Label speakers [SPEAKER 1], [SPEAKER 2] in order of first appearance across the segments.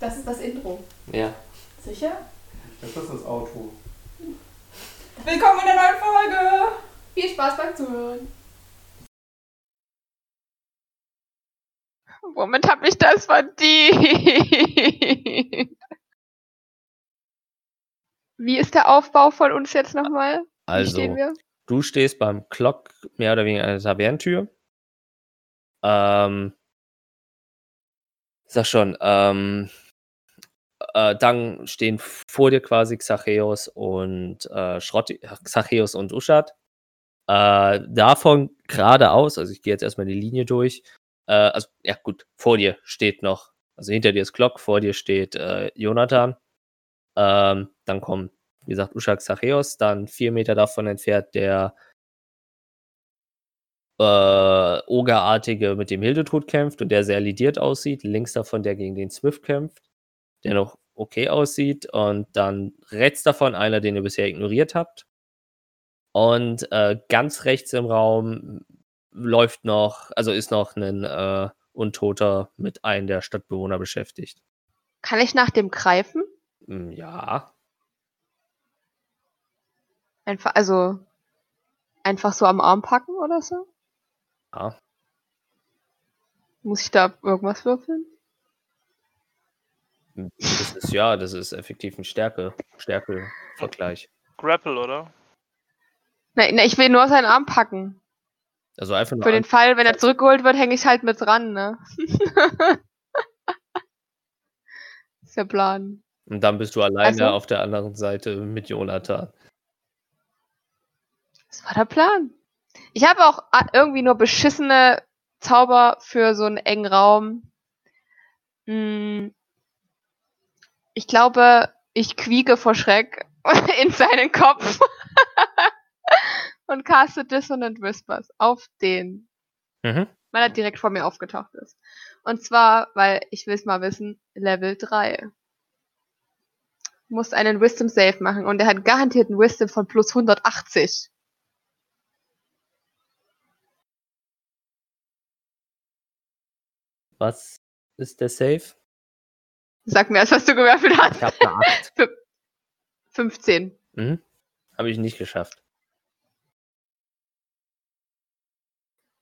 [SPEAKER 1] Das ist das Intro.
[SPEAKER 2] Ja.
[SPEAKER 1] Sicher?
[SPEAKER 3] Das ist das Auto.
[SPEAKER 1] Willkommen in der neuen Folge! Viel Spaß beim Zuhören.
[SPEAKER 4] Womit habe ich das verdient? Wie ist der Aufbau von uns jetzt nochmal? Wie
[SPEAKER 2] Also,
[SPEAKER 4] stehen wir?
[SPEAKER 2] du stehst beim Clock mehr oder weniger an der Tavernentür. Ähm, sag schon, ähm, äh, dann stehen vor dir quasi Xacheos und äh, Schrotti, Xacheos und Uschat. Äh, davon geradeaus, also ich gehe jetzt erstmal die Linie durch. Äh, also, ja gut, vor dir steht noch, also hinter dir ist Clock, vor dir steht äh, Jonathan. Ähm, dann kommt, wie gesagt, Uschat Xacheos, dann vier Meter davon entfernt der äh, Ogerartige mit dem Hildetrud kämpft und der sehr lidiert aussieht. Links davon der gegen den Swift kämpft, der noch okay aussieht. Und dann rechts davon einer, den ihr bisher ignoriert habt. Und äh, ganz rechts im Raum läuft noch, also ist noch ein äh, Untoter mit einem der Stadtbewohner beschäftigt.
[SPEAKER 4] Kann ich nach dem greifen?
[SPEAKER 2] Hm, Ja,
[SPEAKER 4] Einfach, also einfach so am Arm packen oder so?
[SPEAKER 2] ja.
[SPEAKER 4] Muss ich da irgendwas würfeln?
[SPEAKER 2] Das ist ja, das ist effektiv ein Stärke, Stärke-Vergleich.
[SPEAKER 5] Grapple, oder?
[SPEAKER 4] Nein, ich will nur seinen Arm packen.
[SPEAKER 2] Also einfach nur
[SPEAKER 4] Für den Fall, wenn er zurückgeholt wird, hänge ich halt mit dran, ne? ist der Plan.
[SPEAKER 2] und dann bist du alleine
[SPEAKER 4] Also?
[SPEAKER 2] auf der anderen Seite mit Jonathan.
[SPEAKER 4] Das war der Plan. Ich habe auch a- irgendwie nur beschissene Zauber für so einen engen Raum. Hm. Ich glaube, ich quieke vor Schreck in seinen Kopf und caste Dissonant Whispers auf den,
[SPEAKER 2] Mhm.
[SPEAKER 4] weil er direkt vor mir aufgetaucht ist. Und zwar, weil ich will es mal wissen, Level 3. Muss einen Wisdom Save machen und er hat garantiert einen Wisdom von plus 180.
[SPEAKER 2] Was ist der Safe?
[SPEAKER 4] Sag mir erst, was du gewürfelt hast.
[SPEAKER 2] Ich habe eine 8.
[SPEAKER 4] 15.
[SPEAKER 2] Mhm. Habe ich nicht geschafft.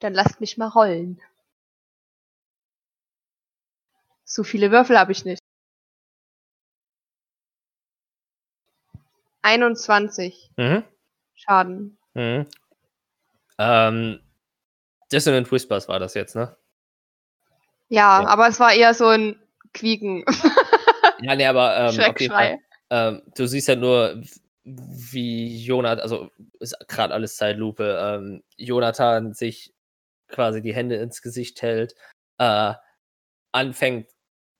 [SPEAKER 4] Dann lasst mich mal rollen. So viele Würfel habe ich nicht. 21
[SPEAKER 2] Mhm.
[SPEAKER 4] Schaden.
[SPEAKER 2] Mhm. Ähm, Dissonant Whispers war das jetzt, ne?
[SPEAKER 4] Ja,
[SPEAKER 2] Ja.
[SPEAKER 4] aber es war eher so ein Quieken.
[SPEAKER 2] Ja, nee, aber ähm, auf jeden
[SPEAKER 4] Schreckschrei.
[SPEAKER 2] Fall, ähm, du siehst ja nur, wie Jonathan, also ist gerade alles Zeitlupe, ähm, Jonathan sich quasi die Hände ins Gesicht hält, äh, anfängt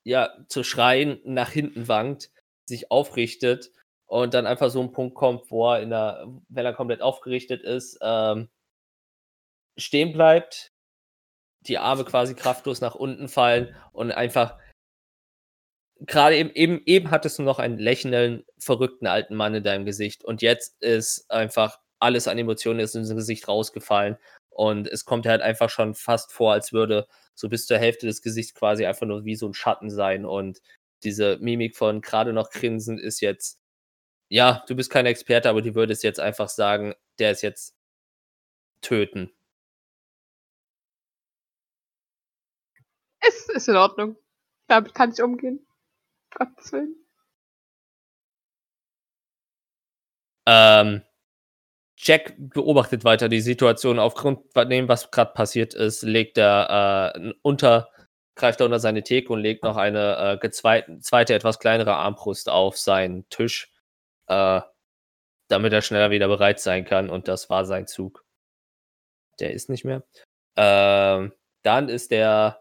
[SPEAKER 2] ja zu schreien, nach hinten wankt, sich aufrichtet und dann einfach so ein Punkt kommt, wo er in der, wenn er komplett aufgerichtet ist, ähm, stehen bleibt, die Arme quasi kraftlos nach unten fallen und einfach gerade eben, eben, eben hattest du noch einen lächelnden, verrückten alten Mann in deinem Gesicht und jetzt ist einfach alles an Emotionen ist in sein Gesicht rausgefallen und es kommt halt einfach schon fast vor, als würde so bis zur Hälfte des Gesichts quasi einfach nur wie so ein Schatten sein und diese Mimik von gerade noch grinsen ist jetzt, ja, du bist kein Experte, aber die würde es jetzt einfach sagen, der ist jetzt töten.
[SPEAKER 4] Ist, ist in Ordnung. Damit kann ich umgehen. Gottes.
[SPEAKER 2] Ähm, Jack beobachtet weiter die Situation. Aufgrund von dem, was gerade passiert ist, legt er äh, unter, greift er unter seine Theke und legt noch eine äh, gezweite, zweite, etwas kleinere Armbrust auf seinen Tisch, äh, damit er schneller wieder bereit sein kann. Und das war sein Zug. Der ist nicht mehr. Ähm, dann ist der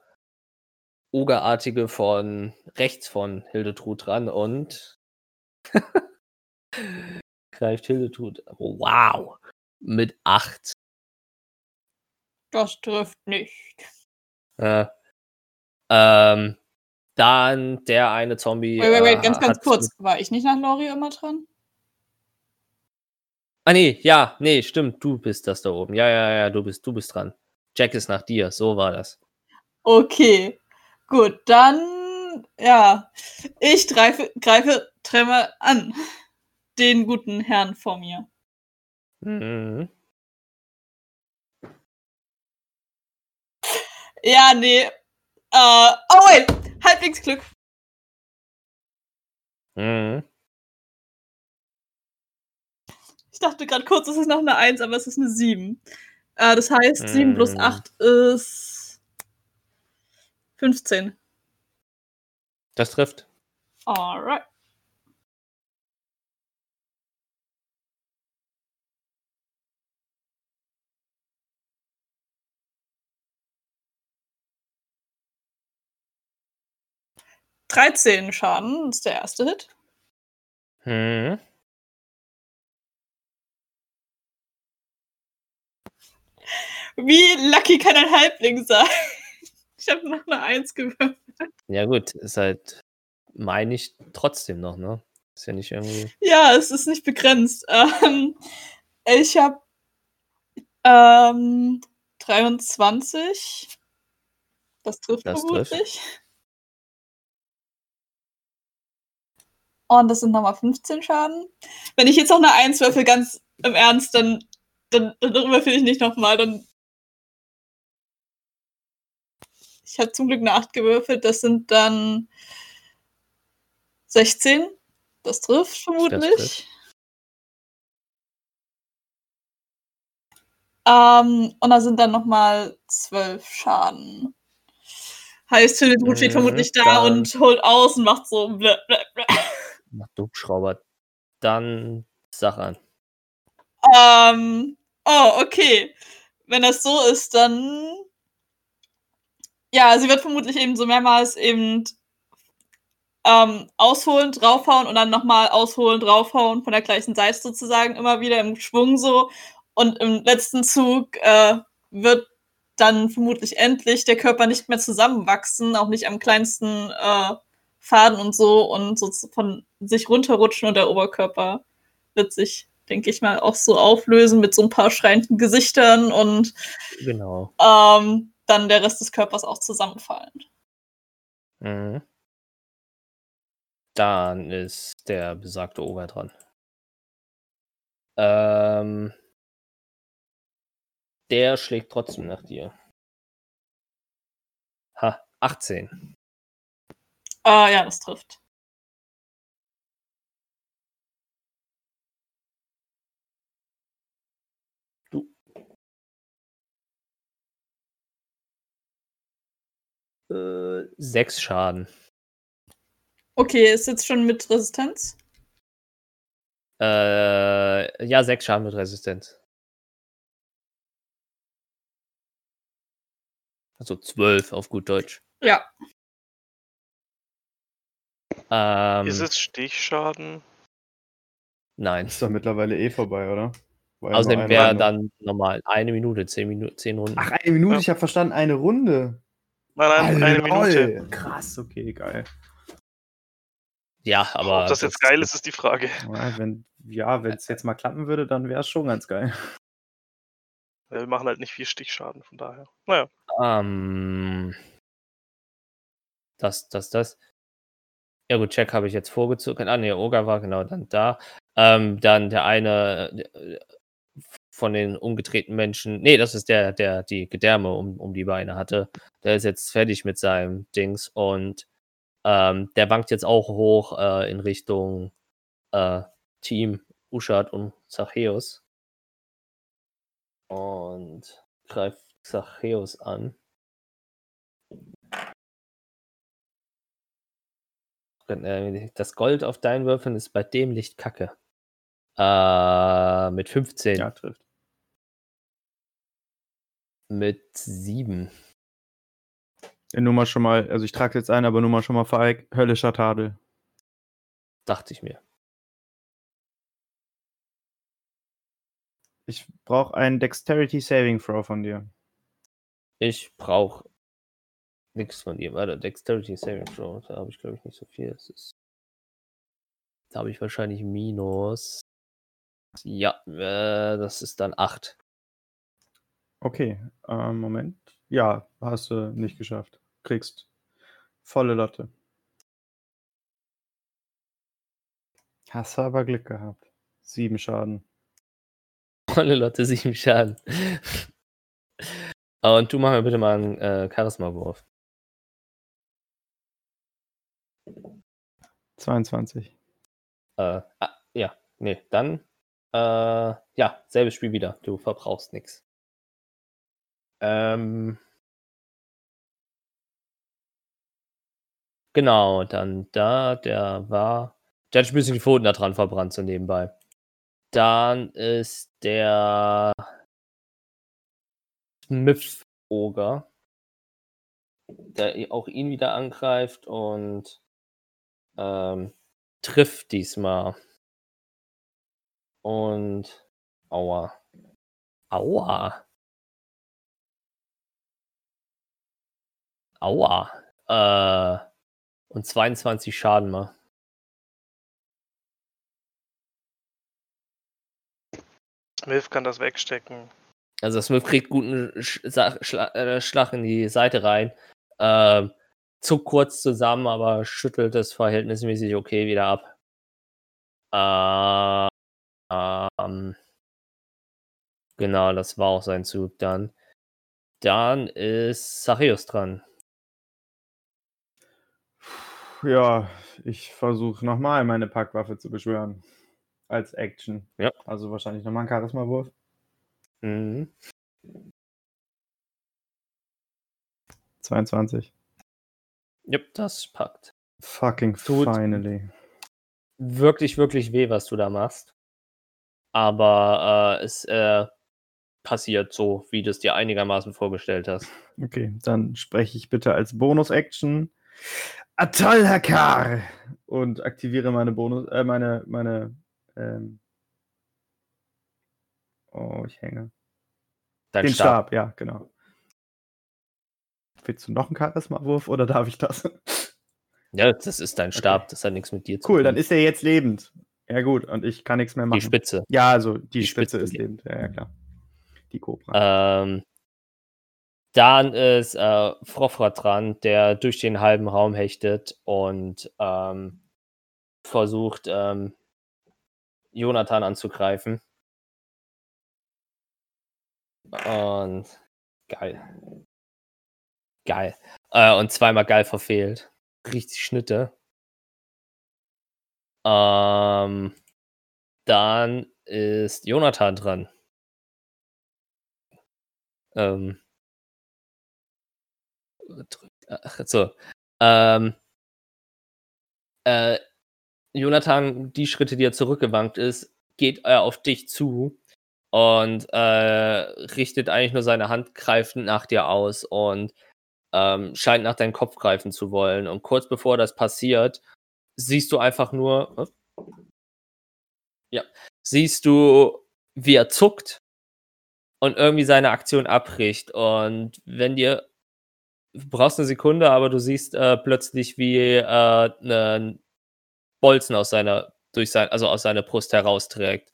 [SPEAKER 2] Ogerartige von rechts von Hildetrud dran und greift Hildetrud. Wow. Mit 8.
[SPEAKER 1] Das trifft nicht.
[SPEAKER 2] Äh, ähm, dann der eine Zombie.
[SPEAKER 1] Wait, wait, wait,
[SPEAKER 2] äh,
[SPEAKER 1] ganz, ganz kurz. War ich nicht nach Lori immer dran?
[SPEAKER 2] Ah, nee, ja, nee, stimmt. Du bist das da oben. Ja, ja, ja, du bist, du bist dran. Jack ist nach dir. So war das.
[SPEAKER 1] Okay. Gut, dann ja, ich greife, greife Tremor an. Den guten Herrn vor mir.
[SPEAKER 2] Mhm.
[SPEAKER 1] Ja, nee. Äh, oh, wait. Halbwegsglück.
[SPEAKER 2] Mhm.
[SPEAKER 1] Ich dachte gerade kurz, es ist noch eine 1, aber es ist eine 7. Äh, das heißt, 7 plus
[SPEAKER 2] Mm.
[SPEAKER 1] 8 ist 15.
[SPEAKER 2] Das trifft.
[SPEAKER 1] Alright. Dreizehn Schaden ist der erste Hit.
[SPEAKER 2] Mhm.
[SPEAKER 1] Wie lucky kann ein Halbling sein? Ich habe noch eine Eins gewürfelt.
[SPEAKER 2] Ja, gut, ist halt, meine ich trotzdem noch, ne? Ist ja nicht irgendwie.
[SPEAKER 1] Ja, es ist nicht begrenzt. Ähm, ich habe ähm, 23. Das trifft
[SPEAKER 2] Das trifft.
[SPEAKER 1] vermutlich. Und das sind nochmal 15 Schaden. Wenn ich jetzt noch eine 1 würfel, ganz im Ernst, dann, dann, dann würfel ich nicht nochmal. Dann ich habe zum Glück eine 8 gewürfelt. Das sind dann 16. Das trifft vermutlich. Ähm, und da sind dann nochmal 12 Schaden. Heißt, steht
[SPEAKER 2] Mhm,
[SPEAKER 1] vermutlich da
[SPEAKER 2] dann-
[SPEAKER 1] und holt aus und macht so. Blä, blä, blä.
[SPEAKER 2] Macht Hubschrauber. Dann sag an.
[SPEAKER 1] Ähm, oh, okay. Wenn das so ist, dann. Ja, sie wird vermutlich eben so mehrmals eben ähm, ausholen, draufhauen und dann nochmal ausholen, draufhauen, von der gleichen Seite sozusagen, immer wieder im Schwung so. Und im letzten Zug äh, wird dann vermutlich endlich der Körper nicht mehr zusammenwachsen, auch nicht am kleinsten äh, Faden und so und so von sich runterrutschen und der Oberkörper wird sich, denke ich mal, auch so auflösen mit so ein paar schreienden Gesichtern und
[SPEAKER 2] Genau.
[SPEAKER 1] ähm, dann der Rest des Körpers auch zusammenfallen.
[SPEAKER 2] Mhm. Dann ist der besagte Oger dran. Ähm, der schlägt trotzdem nach dir. Ha, 18.
[SPEAKER 1] Äh, ja, das trifft.
[SPEAKER 2] Äh, sechs Schaden.
[SPEAKER 1] Okay, ist jetzt schon mit Resistenz?
[SPEAKER 2] Äh, ja, sechs Schaden mit Resistenz. Also zwölf auf gut Deutsch.
[SPEAKER 1] Ja.
[SPEAKER 2] Ähm,
[SPEAKER 5] Ist es Stichschaden?
[SPEAKER 2] Nein.
[SPEAKER 3] Ist doch mittlerweile eh vorbei, oder? Nur
[SPEAKER 2] Außerdem wäre dann normal eine Minute, zehn Minuten, zehn Runden.
[SPEAKER 3] Ach, eine Minute,
[SPEAKER 5] Ja.
[SPEAKER 3] ich habe verstanden, eine Runde.
[SPEAKER 5] Nein, nein, eine Minute.
[SPEAKER 3] Krass, okay, geil.
[SPEAKER 2] ja, aber.
[SPEAKER 5] Ob das jetzt geil ist, ist die Frage.
[SPEAKER 3] Ja, wenn ja, es jetzt mal klappen würde, dann wäre es schon ganz geil.
[SPEAKER 5] Wir machen halt nicht viel Stichschaden, von daher. Naja.
[SPEAKER 2] Ähm, das, das, das. Ja gut, Check habe ich jetzt vorgezogen. Ah ne, Oga war genau dann da. Ähm, dann der eine äh, von den umgedrehten Menschen. Nee, das ist der, der die Gedärme um, um die Beine hatte. Der ist jetzt fertig mit seinem Dings und ähm, der wankt jetzt auch hoch äh, in Richtung äh, Team Uschat und Zachäus. Und greift Zachäus an. Äh, Das Gold auf deinen Würfeln ist bei dem Licht kacke. Äh, mit 15.
[SPEAKER 3] Ja, trifft.
[SPEAKER 2] Mit 7.
[SPEAKER 3] Ja, Nur mal schon mal, also ich trage jetzt ein, aber nur mal schon mal für Ike, höllischer Tadel.
[SPEAKER 2] Dachte ich mir.
[SPEAKER 3] Ich brauche einen Dexterity Saving Throw von dir.
[SPEAKER 2] Ich brauche nichts von dir. Warte, Dexterity Saving Throw. Da habe ich, glaube ich, nicht so viel. Ist, da habe ich wahrscheinlich Minus. Ja, äh, das ist dann 8.
[SPEAKER 3] Okay, ähm, Moment. Ja, hast du nicht geschafft. Kriegst volle Latte. Hast du aber Glück gehabt. Sieben Schaden.
[SPEAKER 2] Volle Lotte, sieben Schaden. Und du mach mir bitte mal einen äh, Charisma-Wurf.
[SPEAKER 3] 22.
[SPEAKER 2] Äh, ah, ja, nee, dann, äh, ja, selbes Spiel wieder. Du verbrauchst nichts. Ähm, genau, dann da, der war, der hat ein bisschen die Pfoten da dran verbrannt, so nebenbei. Dann ist der Smith-Oger, der auch ihn wieder angreift und ähm, trifft diesmal. Und aua. Aua. Aua. Äh, und 22 Schaden mal.
[SPEAKER 5] Smith kann das wegstecken.
[SPEAKER 2] Also Smith kriegt guten Sch Sa- Schla äh, Schlag in die Seite rein. Ähm, zuckt kurz zusammen, aber schüttelt es verhältnismäßig okay wieder ab. Äh, ähm, genau, das war auch sein Zug dann. Dann ist Sachios dran.
[SPEAKER 3] Ja, ich versuche nochmal meine Packwaffe zu beschwören. Als Action.
[SPEAKER 2] Ja.
[SPEAKER 3] Also wahrscheinlich nochmal ein Charisma-Wurf.
[SPEAKER 2] Mhm.
[SPEAKER 3] 22.
[SPEAKER 2] Yep, das packt.
[SPEAKER 3] Fucking
[SPEAKER 2] Tut-
[SPEAKER 3] finally.
[SPEAKER 2] Wirklich, wirklich weh, was du da machst. Aber äh, es äh, passiert so, wie du es dir einigermaßen vorgestellt hast.
[SPEAKER 3] Okay, dann spreche ich bitte als Bonus-Action Atal Hakar und aktiviere meine Bonus, äh, meine, meine, ähm, oh, ich hänge.
[SPEAKER 2] Dein
[SPEAKER 3] Den
[SPEAKER 2] Stab.
[SPEAKER 3] Stab. ja, genau. Willst du noch einen Charisma-Wurf oder darf ich das?
[SPEAKER 2] Ja, das ist dein Stab, das hat nichts mit dir zu
[SPEAKER 3] Cool,
[SPEAKER 2] tun.
[SPEAKER 3] dann ist er jetzt lebend. Ja, gut, und ich kann nichts mehr machen.
[SPEAKER 2] die Spitze.
[SPEAKER 3] Ja, also die,
[SPEAKER 2] Die
[SPEAKER 3] Spitze,
[SPEAKER 2] Spitze
[SPEAKER 3] ist lebend. Ja, ja, klar. Die Cobra.
[SPEAKER 2] Ähm, dann ist äh, Frofra dran, der durch den halben Raum hechtet und ähm, versucht, ähm, Jonathan anzugreifen. Und geil. Geil. Äh, und zweimal geil verfehlt. Richtig Schnitte. Ähm, dann ist Jonathan dran. Ähm, ach, so. Ähm, äh, Jonathan, die Schritte, die er zurückgewankt ist, geht er auf dich zu und äh, richtet eigentlich nur seine Hand greifend nach dir aus und ähm, scheint nach deinem Kopf greifen zu wollen. Und kurz bevor das passiert, siehst du einfach nur, was? ja, siehst du, wie er zuckt und irgendwie seine Aktion abbricht. Und wenn dir, brauchst eine Sekunde, aber du siehst äh, plötzlich, wie äh, ein Bolzen aus seiner, durch sein, also aus seiner Brust herausträgt.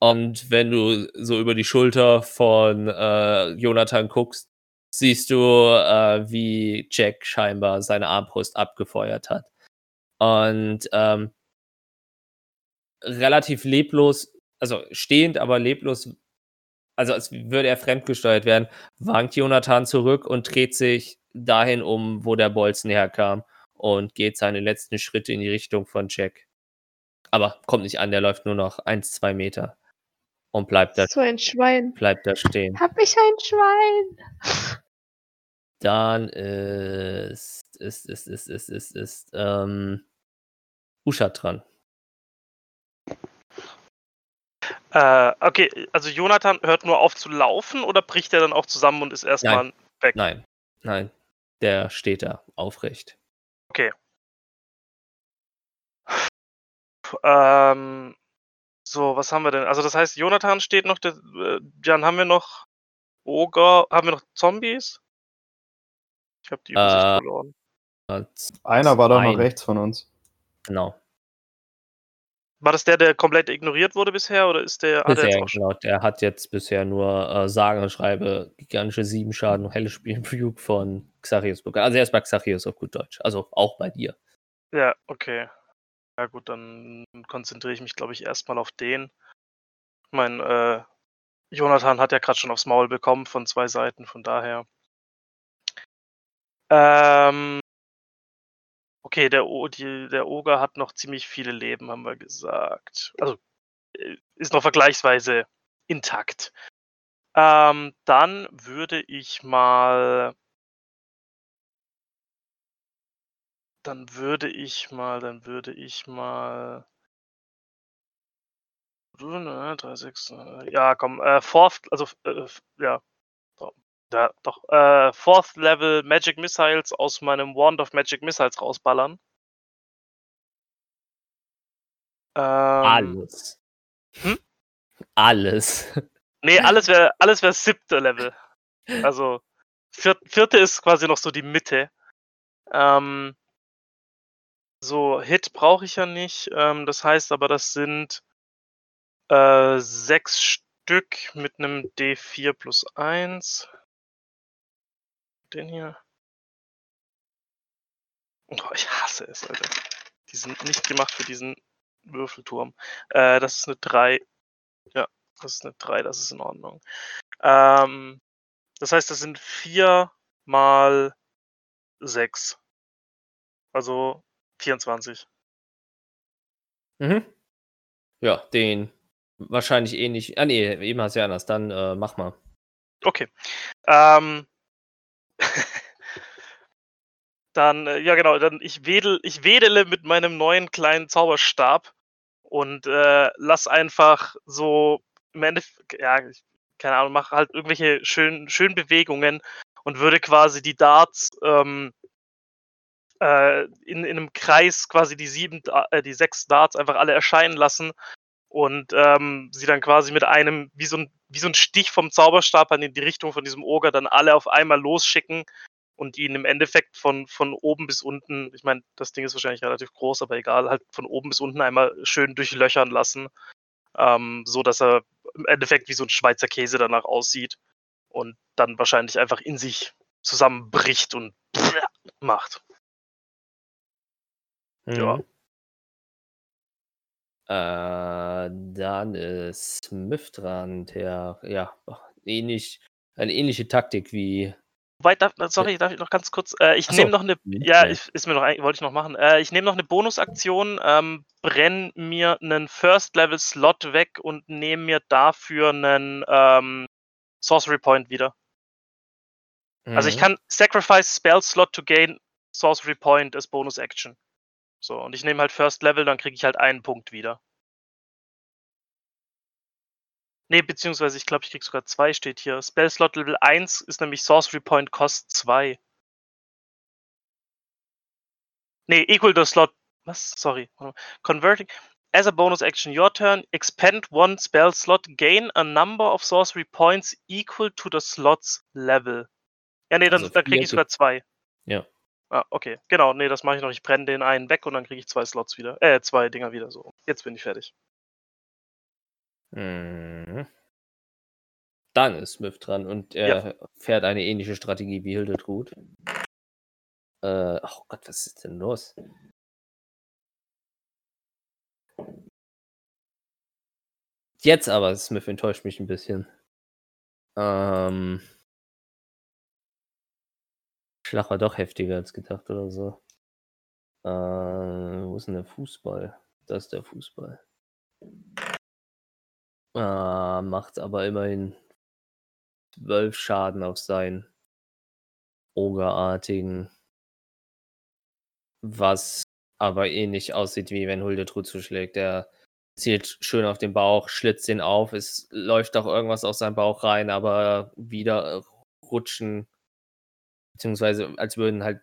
[SPEAKER 2] Und wenn du so über die Schulter von äh, Jonathan guckst, siehst du, äh, wie Jack scheinbar seine Armbrust abgefeuert hat. Und ähm, relativ leblos, also stehend, aber leblos, also als würde er fremdgesteuert werden, wankt Jonathan zurück und dreht sich dahin um, wo der Bolzen herkam und geht seine letzten Schritte in die Richtung von Jack. Aber kommt nicht an, der läuft nur noch 1, 2 Meter und bleibt da,
[SPEAKER 4] So ein Schwein.
[SPEAKER 2] bleibt da stehen.
[SPEAKER 4] Hab ich ein Schwein?
[SPEAKER 2] Dann ist, ist, ist, ist, ist, ist, ist, ähm, Usha dran.
[SPEAKER 5] Äh, okay, also Jonathan hört nur auf zu laufen oder bricht er dann auch zusammen und ist erstmal weg?
[SPEAKER 2] Nein, nein, der steht da aufrecht.
[SPEAKER 5] Ähm, so, was haben wir denn? Also das heißt, Jonathan steht noch, der, äh, Jan, haben wir noch Oger, haben wir noch Zombies? Ich habe die Übersicht
[SPEAKER 2] Äh,
[SPEAKER 5] verloren.
[SPEAKER 2] Äh,
[SPEAKER 3] Einer war doch noch rechts von uns.
[SPEAKER 2] Genau.
[SPEAKER 5] War das der, der komplett ignoriert wurde bisher oder ist der, er
[SPEAKER 2] Bisher,
[SPEAKER 5] schon?
[SPEAKER 2] genau. Der hat jetzt bisher nur äh, sage und schreibe gigantische sieben Schaden und helle Spielbug von Xarius bekommen. Also erst bei Xarius auf gut Deutsch. Also auch bei dir.
[SPEAKER 5] Ja, okay. Ja gut, dann konzentriere ich mich, glaube ich, erstmal auf den. Ich meine, äh, Jonathan hat ja gerade schon aufs Maul bekommen von zwei Seiten, von daher. Ähm, okay, der, o die, der Oger hat noch ziemlich viele Leben, haben wir gesagt. Also äh, ist noch vergleichsweise intakt. Ähm, dann würde ich mal. Dann würde ich mal, dann würde ich mal. 3, 6, äh, ja, komm, äh, Fourth, also, äh, ja, ja, doch, äh, Fourth Level Magic Missiles aus meinem Wand of Magic Missiles rausballern. Ähm,
[SPEAKER 2] Alles.
[SPEAKER 5] Hm?
[SPEAKER 2] Alles.
[SPEAKER 5] Nee, alles wäre alles wär siebte Level. Also vier, vierte ist quasi noch so die Mitte. Ähm, so, Hit brauche ich ja nicht. Ähm, das heißt aber, das sind äh, sechs Stück mit einem D4 plus 1. Den hier. Oh, ich hasse es, Alter. Die sind nicht gemacht für diesen Würfelturm. Äh, das ist eine 3. Ja, das ist eine 3, das ist in Ordnung. Ähm, das heißt, das sind 4 mal 6. Also 24.
[SPEAKER 2] Mhm. Ja, den wahrscheinlich ähnlich. Ah, nee, eben hast du ja anders. Dann äh, mach mal.
[SPEAKER 5] Okay. Ähm, dann, äh, ja genau, dann ich wedel, ich wedele mit meinem neuen kleinen Zauberstab und äh, lass einfach so im Endeffekt, ja, ich, keine Ahnung, mache halt irgendwelche schönen, schönen Bewegungen und würde quasi die Darts ähm, äh, in, in einem Kreis quasi die sieben, äh, die sechs Darts einfach alle erscheinen lassen und ähm, sie dann quasi mit einem, wie so ein, wie so ein Stich vom Zauberstab in die Richtung von diesem Oger dann alle auf einmal losschicken und ihn im Endeffekt von, von oben bis unten, ich meine, das Ding ist wahrscheinlich relativ groß, aber egal, halt von oben bis unten einmal schön durchlöchern lassen, ähm, so dass er im Endeffekt wie so ein Schweizer Käse danach aussieht und dann wahrscheinlich einfach in sich zusammenbricht und macht. Ja.
[SPEAKER 2] Mhm. Äh, dann ist Smith dran, der, ja, ähnlich, eine ähnliche Taktik wie.
[SPEAKER 5] Wobei, darf, sorry, darf ich noch ganz kurz, äh, ich
[SPEAKER 2] so.
[SPEAKER 5] nehme noch eine,
[SPEAKER 2] Mhm,
[SPEAKER 5] ja, ich, ist mir noch, wollte ich noch machen, äh, ich nehme noch eine Bonusaktion, ähm, brenn mir einen First-Level-Slot weg und nehme mir dafür einen ähm, Sorcery Point wieder. Also ich
[SPEAKER 2] Mhm.
[SPEAKER 5] kann Sacrifice Spell Slot to gain Sorcery Point as Bonus Action. So, und ich nehme halt First Level, dann kriege ich halt einen Punkt wieder. Nee, beziehungsweise ich glaube, ich krieg sogar zwei, steht hier. Spell Slot Level 1 ist nämlich Sorcery Point Cost 2. Nee, equal the slot. Was? Sorry. Converting. As a bonus action, your turn, expend one spell slot, gain a number of sorcery points equal to the slot's level. Ja, nee, dann,
[SPEAKER 2] Also
[SPEAKER 5] dann kriege ich sogar zwei.
[SPEAKER 2] Ja.
[SPEAKER 5] Ah, okay. Genau, nee, das mache ich noch. Ich brenne den einen weg und dann kriege ich zwei Slots wieder. Äh, zwei Dinger wieder so. Jetzt bin ich fertig.
[SPEAKER 2] Mhm. Dann ist Smith dran und er fährt eine ähnliche Strategie wie Hildetrud. Äh, oh Gott, was ist denn los? Jetzt aber, Smith enttäuscht mich ein bisschen. Ähm. Schlag war doch heftiger als gedacht oder so. Äh, wo ist denn der Fußball? Das ist der Fußball. Ah, macht aber immerhin 12 Schaden auf seinen Ogerartigen. Was aber ähnlich aussieht, wie wenn Huldetrud zuschlägt. Der zielt schön auf den Bauch, schlitzt ihn auf. Es läuft auch irgendwas aus seinem Bauch rein, aber wieder rutschen. Beziehungsweise als würden halt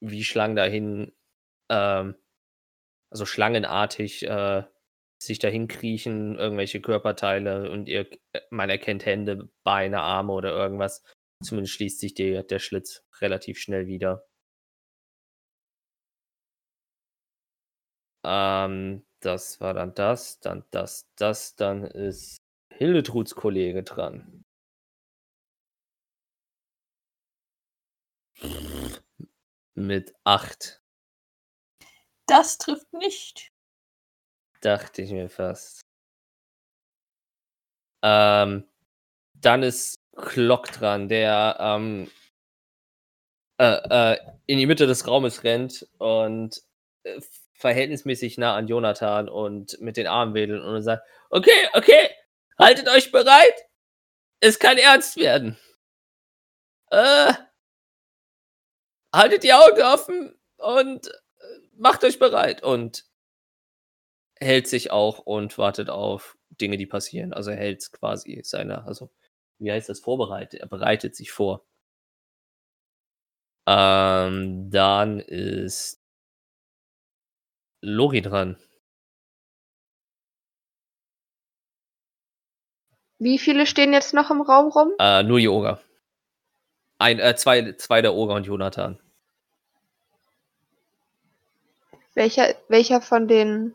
[SPEAKER 2] wie Schlangen dahin, ähm, also schlangenartig äh, sich dahin kriechen, irgendwelche Körperteile und ihr, man erkennt Hände, Beine, Arme oder irgendwas. Zumindest schließt sich die, der Schlitz relativ schnell wieder. Ähm, das war dann das, dann das, das, dann ist Hildetruds Kollege dran. Mit acht.
[SPEAKER 1] Das trifft nicht.
[SPEAKER 2] Dachte ich mir fast. Ähm, dann ist Glock dran, der ähm, äh, äh, in die Mitte des Raumes rennt und äh, verhältnismäßig nah an Jonathan und mit den Armen wedelt und sagt, okay, okay, haltet euch bereit. Es kann ernst werden. Äh, haltet die Augen offen und äh, macht euch bereit und hält sich auch und wartet auf Dinge, die passieren. Also er hält quasi seine, also wie heißt das, vorbereitet, er bereitet sich vor. Ähm, dann ist Lori dran.
[SPEAKER 4] Wie viele stehen jetzt noch im Raum rum?
[SPEAKER 2] Äh, nur Yoga. Ein, äh, zwei, zwei der Oger und Jonathan.
[SPEAKER 4] Welcher, welcher von den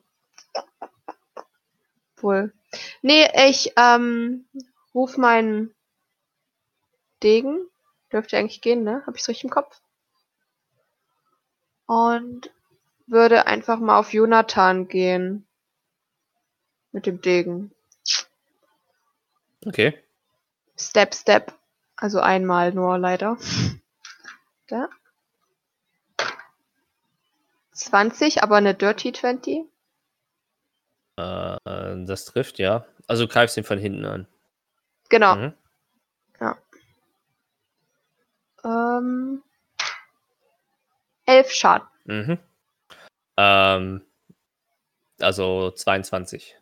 [SPEAKER 4] wohl? Nee, ich ähm, ruf meinen Degen. Dürfte eigentlich gehen, ne? Hab ich's richtig im Kopf? Und würde einfach mal auf Jonathan gehen. Mit dem Degen.
[SPEAKER 2] Okay.
[SPEAKER 4] Step, Step. Also einmal nur leider. Da. 20, aber eine Dirty 20.
[SPEAKER 2] Äh, das trifft, ja. Also du greifst ihn von hinten an.
[SPEAKER 4] Genau.
[SPEAKER 2] Mhm.
[SPEAKER 4] Ähm, 11 Schaden.
[SPEAKER 2] Mhm. Ähm, also 22.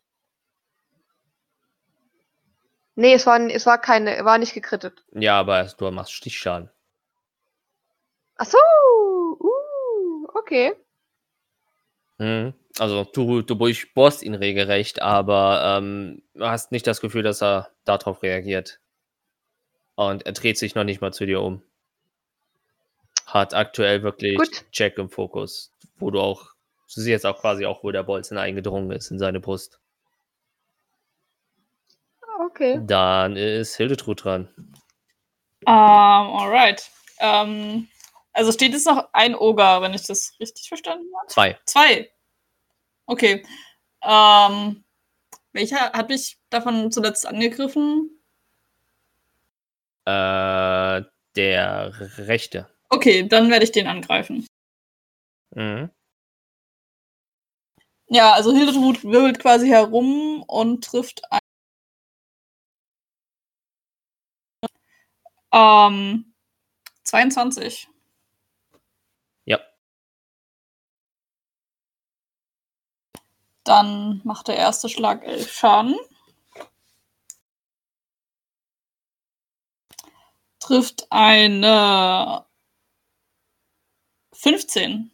[SPEAKER 4] Nee, es war, es war keine, war nicht gekrittet.
[SPEAKER 2] Ja, aber du machst Stichschaden.
[SPEAKER 4] Ach so. Uh, okay.
[SPEAKER 2] Mhm. Also du, du durchbohrst ihn regelrecht, aber ähm, du hast nicht das Gefühl, dass er darauf reagiert. Und er dreht sich noch nicht mal zu dir um. Hat aktuell wirklich
[SPEAKER 4] Gut.
[SPEAKER 2] Jack im Fokus, wo du auch, du siehst jetzt auch quasi auch, wo der Bolzen eingedrungen ist in seine Brust.
[SPEAKER 4] Okay.
[SPEAKER 2] Dann ist Hildetrud dran.
[SPEAKER 1] Ähm, alright. Ähm, also steht jetzt noch ein Oger, wenn ich das richtig verstanden habe.
[SPEAKER 2] Zwei.
[SPEAKER 1] Zwei. Okay. Ähm, welcher hat mich davon zuletzt angegriffen?
[SPEAKER 2] Äh, der rechte.
[SPEAKER 1] Okay, dann werde ich den angreifen.
[SPEAKER 2] Mhm.
[SPEAKER 1] Ja, also Hildetrud wirbelt quasi herum und trifft ein. Ähm, 22. Dann macht der erste Schlag 11 Schaden. Trifft eine 15.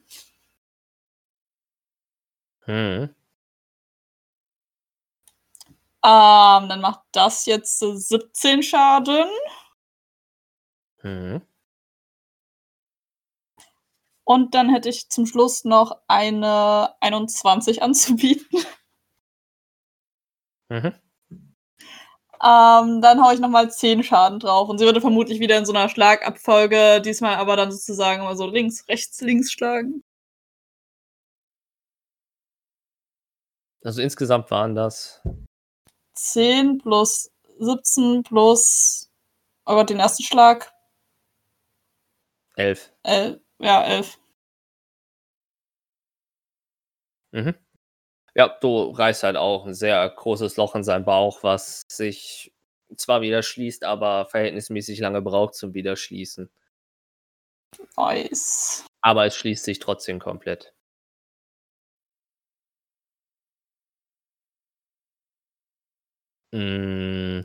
[SPEAKER 2] Mhm.
[SPEAKER 1] Ähm, dann macht das jetzt so 17 Schaden.
[SPEAKER 2] Mhm.
[SPEAKER 1] Und dann hätte ich zum Schluss noch eine 21 anzubieten.
[SPEAKER 2] Mhm.
[SPEAKER 1] Ähm, dann haue ich nochmal 10 Schaden drauf. Und sie würde vermutlich wieder in so einer Schlagabfolge, diesmal aber dann sozusagen immer so links, rechts, links schlagen.
[SPEAKER 2] Also insgesamt waren das
[SPEAKER 1] 10 plus 17 plus, oh Gott, den ersten Schlag.
[SPEAKER 2] elf.
[SPEAKER 1] Elf, ja, 11.
[SPEAKER 2] Mhm. Ja, du reißt halt auch ein sehr großes Loch in seinen Bauch, was sich zwar wieder schließt, aber verhältnismäßig lange braucht zum Wiederschließen.
[SPEAKER 1] Nice.
[SPEAKER 2] Aber es schließt sich trotzdem komplett. Mm,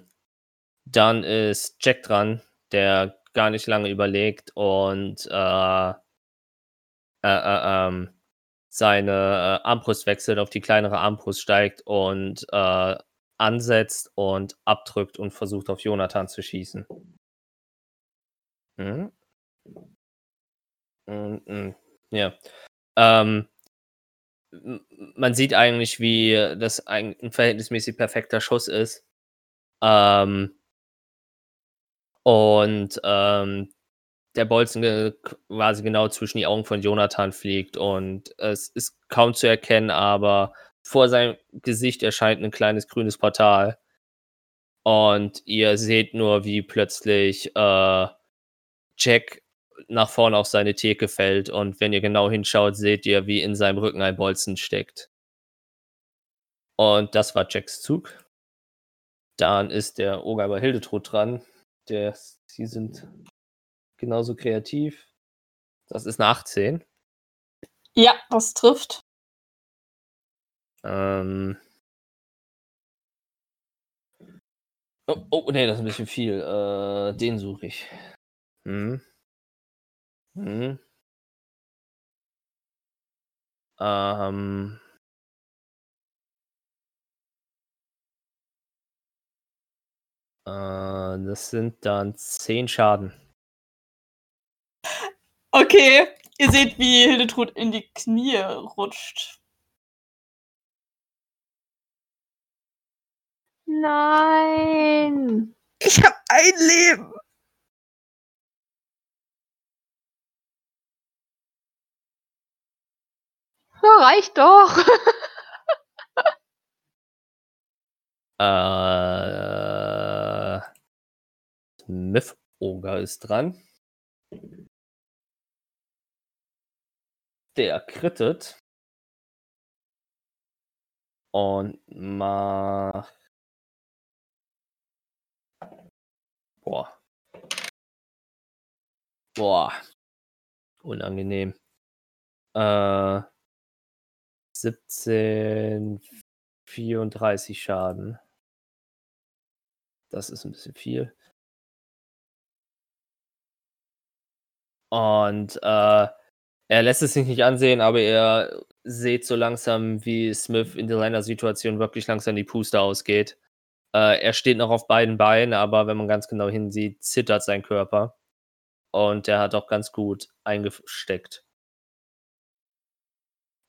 [SPEAKER 2] Dann ist Jack dran, der gar nicht lange überlegt und äh, äh, äh, ähm, seine äh, Armbrust wechselt, auf die kleinere Armbrust steigt und äh, ansetzt und abdrückt und versucht auf Jonathan zu schießen. Mhm. Mhm, mhm. Ja. Ähm, man sieht eigentlich, wie das ein, ein verhältnismäßig perfekter Schuss ist. Ähm, und ähm, der Bolzen quasi genau zwischen die Augen von Jonathan fliegt und es ist kaum zu erkennen, aber vor seinem Gesicht erscheint ein kleines grünes Portal. Und ihr seht nur, wie plötzlich äh, Jack nach vorne auf seine Theke fällt. Und wenn ihr genau hinschaut, seht ihr, wie in seinem Rücken ein Bolzen steckt. Und das war Jacks Zug. Dann ist der Oger bei Hildetrud dran. Der, sie sind genauso kreativ. Das ist eine 18.
[SPEAKER 1] Ja, das trifft.
[SPEAKER 2] Ähm. Oh, oh, nee, das ist ein bisschen viel. Äh, den suche ich. Hm. Hm. Ähm. Äh, das sind dann 10 Schaden.
[SPEAKER 1] Okay, ihr seht, wie Hildetrud in die Knie rutscht.
[SPEAKER 4] Nein.
[SPEAKER 1] Ich habe ein Leben.
[SPEAKER 4] Ja, reicht doch.
[SPEAKER 2] Äh, Smith Ogre ist dran. Der krittet. Und macht. Boah. Boah. Unangenehm. Äh, 17, 34 Schaden. Das ist ein bisschen viel. Und äh, er lässt es sich nicht ansehen, aber er sieht so langsam, wie Smith in der Situation wirklich langsam die Puste ausgeht. Äh, er steht noch auf beiden Beinen, aber wenn man ganz genau hinsieht, zittert sein Körper. Und er hat auch ganz gut eingesteckt.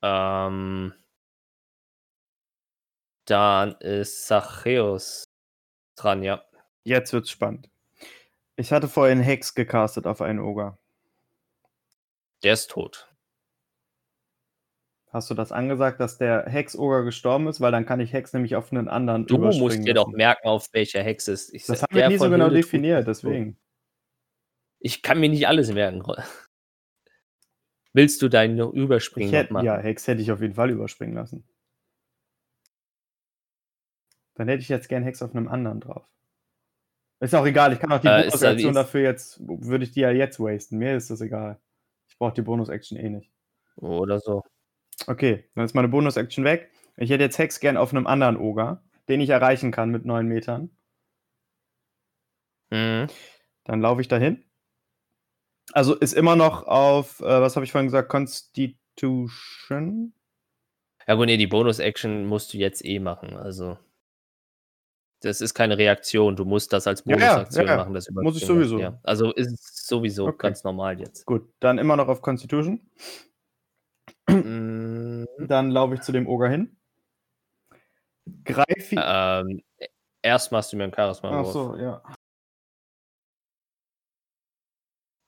[SPEAKER 2] Ähm, dann ist Zachäus dran, ja.
[SPEAKER 3] Jetzt wird's spannend. Ich hatte vorhin Hex gecastet auf einen Oger.
[SPEAKER 2] Der ist tot.
[SPEAKER 3] Hast du das angesagt, dass der Hex-Oger gestorben ist? Weil dann kann ich Hex nämlich auf einen anderen
[SPEAKER 2] Du musst dir doch merken, auf welcher Hex es ist. Ich
[SPEAKER 3] Das haben wir nie so genau
[SPEAKER 2] Hildetrud
[SPEAKER 3] definiert, deswegen.
[SPEAKER 2] Ich kann mir nicht alles merken. Willst du deinen Überspringen
[SPEAKER 3] hätte, ja, Hex hätte ich auf jeden Fall überspringen lassen. Dann hätte ich jetzt gern Hex auf einem anderen drauf. Ist auch egal, ich kann auch die
[SPEAKER 2] Äh, ist-
[SPEAKER 3] dafür jetzt, würde ich die ja jetzt wasten. Mir ist das egal. Ich brauche die Bonus-Action eh nicht.
[SPEAKER 2] Oder so.
[SPEAKER 3] Okay, dann ist meine Bonus-Action weg. Ich hätte jetzt Hex gern auf einem anderen Oger, den ich erreichen kann mit 9 Metern.
[SPEAKER 2] Mhm.
[SPEAKER 3] Dann laufe ich dahin. Also ist immer noch auf, äh, was habe ich vorhin gesagt, Constitution.
[SPEAKER 2] Ja gut, nee, die Bonus-Action musst du jetzt eh machen. Also das ist keine Reaktion. Du musst das als
[SPEAKER 3] Ja, ja,
[SPEAKER 2] Bonusaktion
[SPEAKER 3] ja, ja.
[SPEAKER 2] machen. Das
[SPEAKER 3] Muss ich sowieso.
[SPEAKER 2] Ja. Also ist es sowieso
[SPEAKER 3] Okay.
[SPEAKER 2] ganz normal jetzt.
[SPEAKER 3] Gut, dann immer noch auf Constitution.
[SPEAKER 2] Mhm.
[SPEAKER 3] Dann laufe ich zu dem Oger hin. Greife.
[SPEAKER 2] Ähm, erst machst du mir einen charisma
[SPEAKER 3] Ach so, ja.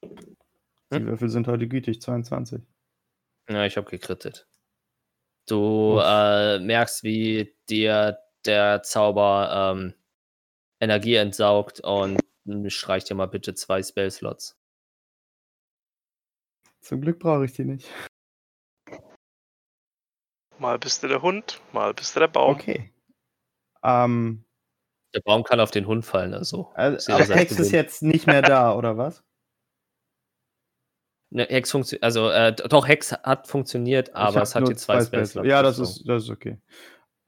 [SPEAKER 3] Die
[SPEAKER 2] Hm?
[SPEAKER 3] Würfel sind heute gütig, 22.
[SPEAKER 2] Ja, ich habe gekrittet. Du äh, merkst, wie dir der Zauber ähm, Energie entsaugt und streich dir mal bitte zwei Spell-Slots.
[SPEAKER 3] Zum Glück brauche ich die nicht.
[SPEAKER 5] Mal bist du der Hund, mal bist du der Baum.
[SPEAKER 3] Okay. Ähm,
[SPEAKER 2] Der Baum kann auf den Hund fallen, also.
[SPEAKER 3] also, aber Hex ist jetzt nicht mehr da, oder was?
[SPEAKER 2] Ne, Hex funktioniert, also äh, doch, Hex hat funktioniert, aber es hat jetzt zwei
[SPEAKER 3] Spells.
[SPEAKER 2] Spell-Slots.
[SPEAKER 3] Ja, das
[SPEAKER 2] gezogen.
[SPEAKER 3] ist, das ist okay.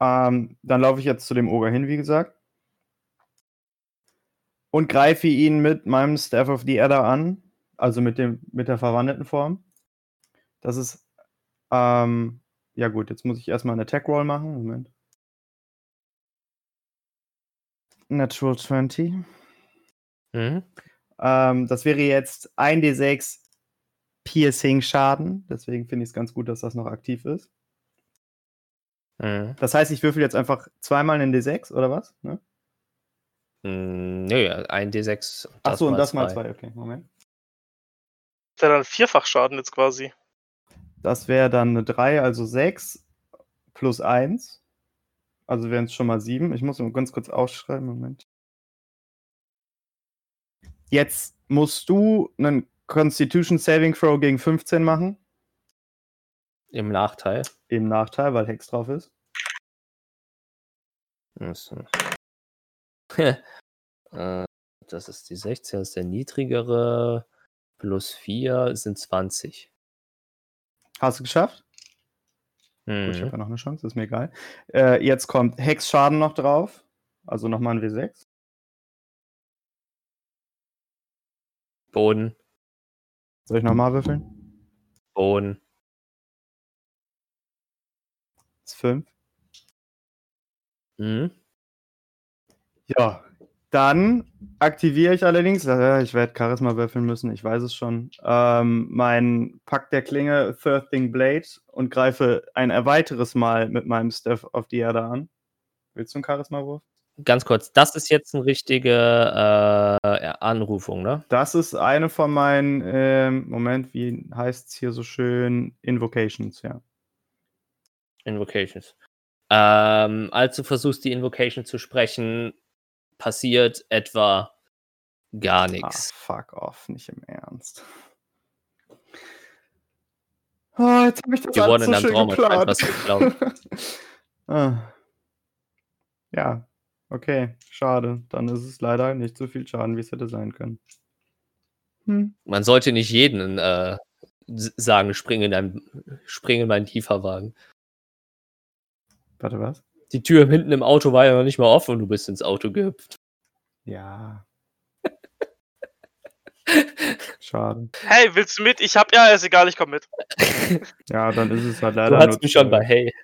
[SPEAKER 3] Ähm, dann laufe ich jetzt zu dem Oger hin, wie gesagt. Und greife ihn mit meinem Staff of the Adder an. Also mit, dem, mit der verwandelten Form. Das ist. Ähm, ja, gut, jetzt muss ich erstmal einen Attack Roll machen. Moment. Natural 20.
[SPEAKER 2] Mhm.
[SPEAKER 3] Ähm, das wäre jetzt 1d6 Piercing-Schaden. Deswegen finde ich es ganz gut, dass das noch aktiv ist.
[SPEAKER 2] Mhm.
[SPEAKER 3] Das heißt, ich würfel jetzt einfach zweimal einen D6 oder was? Ne?
[SPEAKER 2] Mm, Nö, ein D6.
[SPEAKER 3] Achso, und das mal
[SPEAKER 2] zwei.
[SPEAKER 3] zwei. Okay, Moment.
[SPEAKER 5] ist ja dann Vierfachschaden jetzt quasi.
[SPEAKER 3] Das wäre dann eine 3, also 6 plus 1. Also wären es schon mal 7. Ich muss mal ganz kurz aufschreiben. Moment. Jetzt musst du einen Constitution Saving Throw gegen 15 machen.
[SPEAKER 2] Im Nachteil.
[SPEAKER 3] Im Nachteil, weil Hex drauf ist.
[SPEAKER 2] Äh, das ist die 16, das ist der niedrigere. Plus 4 sind 20.
[SPEAKER 3] Hast du geschafft? Gut, ich habe
[SPEAKER 2] Mhm.
[SPEAKER 3] ja noch eine Chance, ist mir egal. Äh, jetzt kommt Hex-Schaden noch drauf. Also nochmal ein W6.
[SPEAKER 2] Boden,
[SPEAKER 3] Soll ich nochmal würfeln?
[SPEAKER 2] Boden.
[SPEAKER 3] Ist 5.
[SPEAKER 2] Mhm.
[SPEAKER 3] Ja, dann aktiviere ich allerdings, äh, ich werde Charisma würfeln müssen, ich weiß es schon, ähm, mein Pack der Klinge Thirsting Blade und greife ein weiteres Mal mit meinem Staff auf die Erde an. Willst du einen Charisma-Wurf?
[SPEAKER 2] Ganz kurz, das ist jetzt eine richtige äh, Anrufung, ne?
[SPEAKER 3] Das ist eine von meinen, ähm, Moment, wie heißt es hier so schön? Invocations, ja.
[SPEAKER 2] Invocations. Ähm, als du versuchst, die Invocation zu sprechen, passiert etwa gar
[SPEAKER 3] Ah,
[SPEAKER 2] nichts.
[SPEAKER 3] fuck off, nicht im Ernst. Oh, jetzt habe ich das
[SPEAKER 2] Wir
[SPEAKER 3] alles so schön
[SPEAKER 2] Traum anscheinend
[SPEAKER 3] geplant.
[SPEAKER 2] was geklaut.
[SPEAKER 3] ah. Ja, okay, schade. Dann ist es leider nicht so viel Schaden, wie es hätte sein können. Hm.
[SPEAKER 2] Man sollte nicht jeden äh, sagen, spring in, dein, spring in meinen Lieferwagen.
[SPEAKER 3] Warte, was?
[SPEAKER 2] Die Tür hinten im Auto war ja noch nicht mal offen und du bist ins Auto gehüpft.
[SPEAKER 3] Ja. Schade.
[SPEAKER 5] Hey, willst du mit? Ich hab, ja, ist egal, ich komm mit.
[SPEAKER 3] Ja, dann ist es halt
[SPEAKER 2] Du
[SPEAKER 3] leider
[SPEAKER 2] hattest mich schon
[SPEAKER 3] zwölf.
[SPEAKER 2] bei Hey.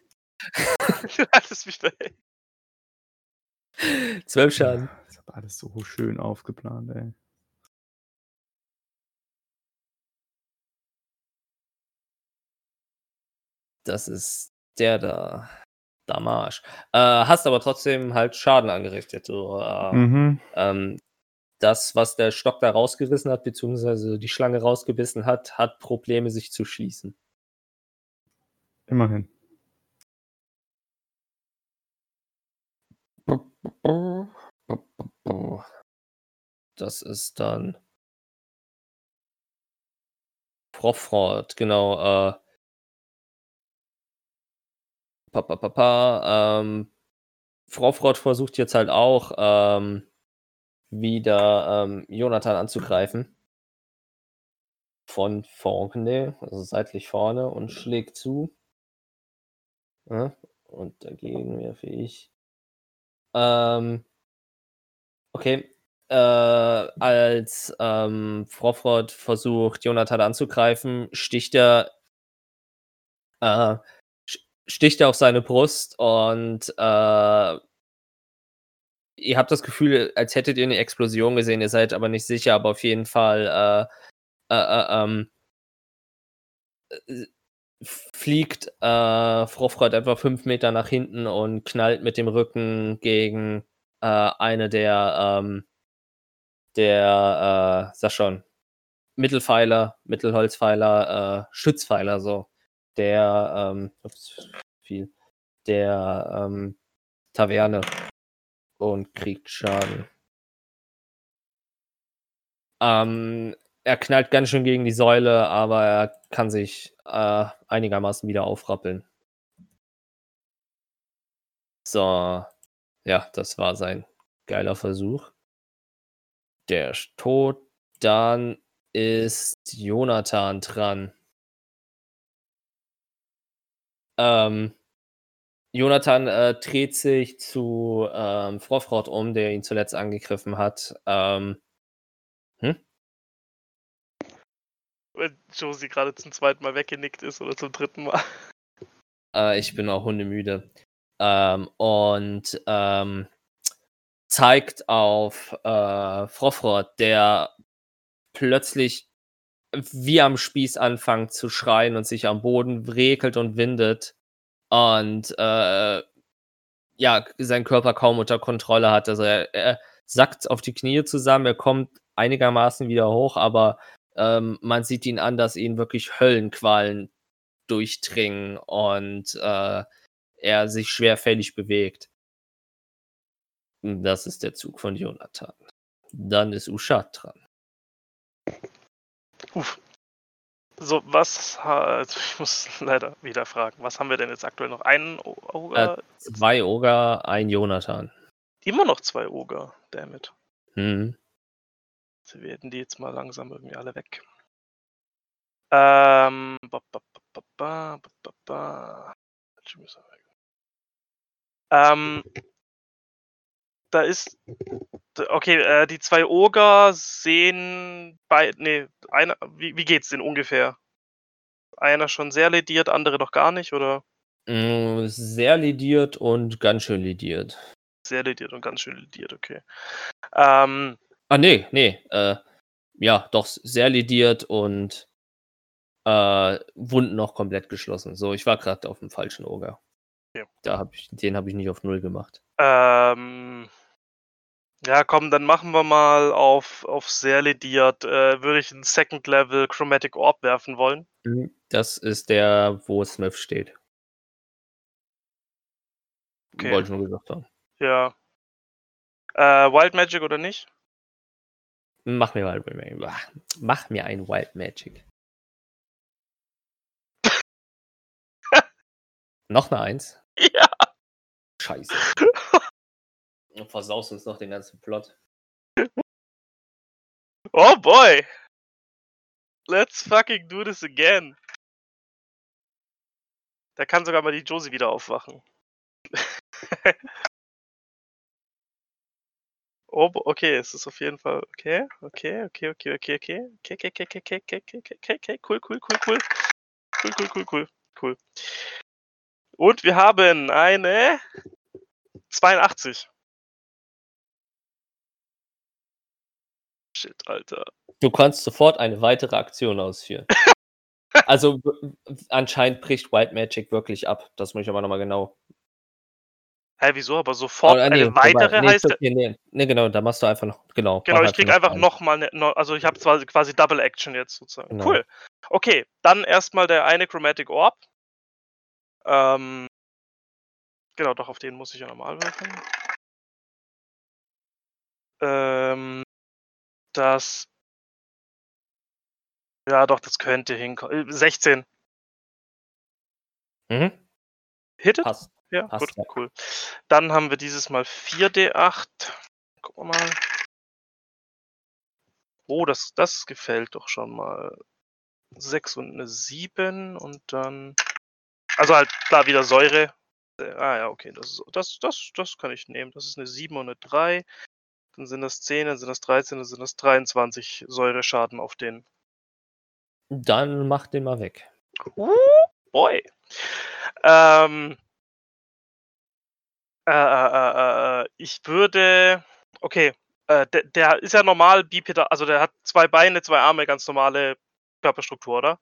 [SPEAKER 5] Du hattest mich bei.
[SPEAKER 2] 12 Schaden.
[SPEAKER 3] Das ist alles so schön aufgeplant, ey.
[SPEAKER 2] Das ist der da. Damage. Äh, hast aber trotzdem halt Schaden angerichtet. So, äh,
[SPEAKER 3] Mhm.
[SPEAKER 2] ähm, das, was der Stock da rausgerissen hat, beziehungsweise die Schlange rausgebissen hat, hat Probleme, sich zu schließen.
[SPEAKER 3] Immerhin.
[SPEAKER 2] Das ist dann Frofrot, genau. Äh, pa, pa, pa, pa, ähm, Frofrot versucht jetzt halt auch ähm, wieder ähm, Jonathan anzugreifen. Von vorne, also seitlich vorne und schlägt zu. Ja, und dagegen werfe ich. Ähm, okay. Äh, als ähm, Frofrot versucht, Jonathan anzugreifen, sticht er, äh, sticht er auf seine Brust und äh, ihr habt das Gefühl, als hättet ihr eine Explosion gesehen, ihr seid aber nicht sicher, aber auf jeden Fall äh, äh, äh, ähm, äh, fliegt äh, Frofrot etwa fünf Meter nach hinten und knallt mit dem Rücken gegen äh, eine der, ähm, der, äh, sag schon, Mittelpfeiler, Mittelholzpfeiler, Stützpfeiler, so. Der, ähm, ups, viel, der, ähm, Taverne und kriegt Schaden. Ähm, er knallt ganz schön gegen die Säule, aber er kann sich äh, einigermaßen wieder aufrappeln. So, ja, das war sein geiler Versuch. Der ist tot. Dann ist Jonathan dran. Ähm, Jonathan äh, dreht sich zu ähm, Frofrot um, der ihn zuletzt angegriffen hat. Ähm,
[SPEAKER 5] Wenn Josie gerade zum zweiten Mal weggenickt ist oder zum dritten Mal.
[SPEAKER 2] Äh, ich bin auch hundemüde. Ähm, und ähm, zeigt auf äh, Frofrot, der plötzlich wie am Spieß anfängt zu schreien und sich am Boden regelt und windet und äh, ja, seinen Körper kaum unter Kontrolle hat. Also er, er sackt auf die Knie zusammen, er kommt einigermaßen wieder hoch, aber Ähm, man sieht ihn an, dass ihn wirklich Höllenqualen durchdringen und äh, er sich schwerfällig bewegt. Das ist der Zug von Jonathan. Dann ist Ushad dran.
[SPEAKER 5] Uff. So, was, ha- ich muss leider wieder fragen, was haben wir denn jetzt aktuell noch? Einen Ogre?
[SPEAKER 2] Äh, zwei Oger, ein Jonathan.
[SPEAKER 5] Immer noch zwei Ogre, damit.
[SPEAKER 2] Hm.
[SPEAKER 5] Sie werden die jetzt mal langsam irgendwie alle weg. Ähm. Ba, ba, ba, ba, ba, ba, ba? Ähm. Da ist. Okay, äh, die zwei Oger sehen bei. Nee, einer. Wie, wie geht's denn ungefähr? Einer schon sehr lediert, andere noch gar nicht, oder?
[SPEAKER 2] Mm, Sehr lediert und ganz schön lediert.
[SPEAKER 5] Sehr lediert und ganz schön lediert, okay. Ähm,
[SPEAKER 2] Ah, nee, nee. Äh, ja, doch sehr lediert und äh, Wunden noch komplett geschlossen. So, ich war gerade auf dem falschen Oger.
[SPEAKER 5] Okay.
[SPEAKER 2] Da hab ich, den habe ich nicht auf Null gemacht.
[SPEAKER 5] Ähm, ja, komm, dann machen wir mal auf, auf sehr lediert. Äh, würde ich einen Second Level Chromatic Orb werfen wollen.
[SPEAKER 2] Das ist der, wo Smith steht.
[SPEAKER 5] Okay.
[SPEAKER 2] Wollte ich nur gesagt haben.
[SPEAKER 5] Ja. Äh, Wild Magic oder nicht?
[SPEAKER 2] Mach mir mal mach mir ein Wild Magic. noch eine Eins?
[SPEAKER 5] Ja.
[SPEAKER 2] Scheiße. Und versaust uns noch den ganzen Plot.
[SPEAKER 5] Oh boy! Let's fucking do this again! Da kann sogar mal die Josie wieder aufwachen. oh, okay, es ist auf jeden Fall okay. Okay, okay, okay, okay, okay. Okay, okay, okay, okay, okay, okay, okay, okay, cool, cool, cool, cool. Cool, cool, cool, cool, cool. Und wir haben eine 82. Shit, Alter.
[SPEAKER 2] Du kannst sofort eine weitere Aktion ausführen. also anscheinend bricht Wild Magic wirklich ab. Das muss ich aber nochmal genau.
[SPEAKER 5] Hä, wieso? Aber sofort
[SPEAKER 2] Ah, nee,
[SPEAKER 5] eine weitere
[SPEAKER 2] nee,
[SPEAKER 5] heißt.
[SPEAKER 2] okay, nee, nee, genau, da machst du einfach noch. Genau,
[SPEAKER 5] Genau, ich krieg einfach
[SPEAKER 2] eine.
[SPEAKER 5] nochmal ne, no, also ich habe zwar quasi Double Action jetzt sozusagen.
[SPEAKER 2] Genau.
[SPEAKER 5] Cool. Okay, dann erstmal der eine Chromatic Orb. Ähm, genau, doch, auf den muss ich ja normal würfeln. Ähm, das. Ja, doch, das könnte hinkommen. Äh, 16.
[SPEAKER 2] Mhm,
[SPEAKER 5] Hittet?
[SPEAKER 2] passt.
[SPEAKER 5] Ja,
[SPEAKER 2] Passt,
[SPEAKER 5] gut,
[SPEAKER 2] ja.
[SPEAKER 5] cool. Dann haben wir dieses Mal 4d8. Gucken wir mal. Oh, das, das gefällt doch schon mal. 6 und eine 7 und dann. Also halt klar wieder Säure. Äh, Ah ja, okay, das, ist, das, das, das kann ich nehmen. Das ist eine 7 und eine 3. Dann sind das 10, dann sind das 13, dann sind das 23 Säureschaden auf den.
[SPEAKER 2] Dann mach den mal weg.
[SPEAKER 5] Uh, boy. Ähm, äh, äh, äh, äh, ich würde. Okay. Äh, der, der ist ja normal bipedal, also der hat zwei Beine, zwei Arme, ganz normale Körperstruktur, oder?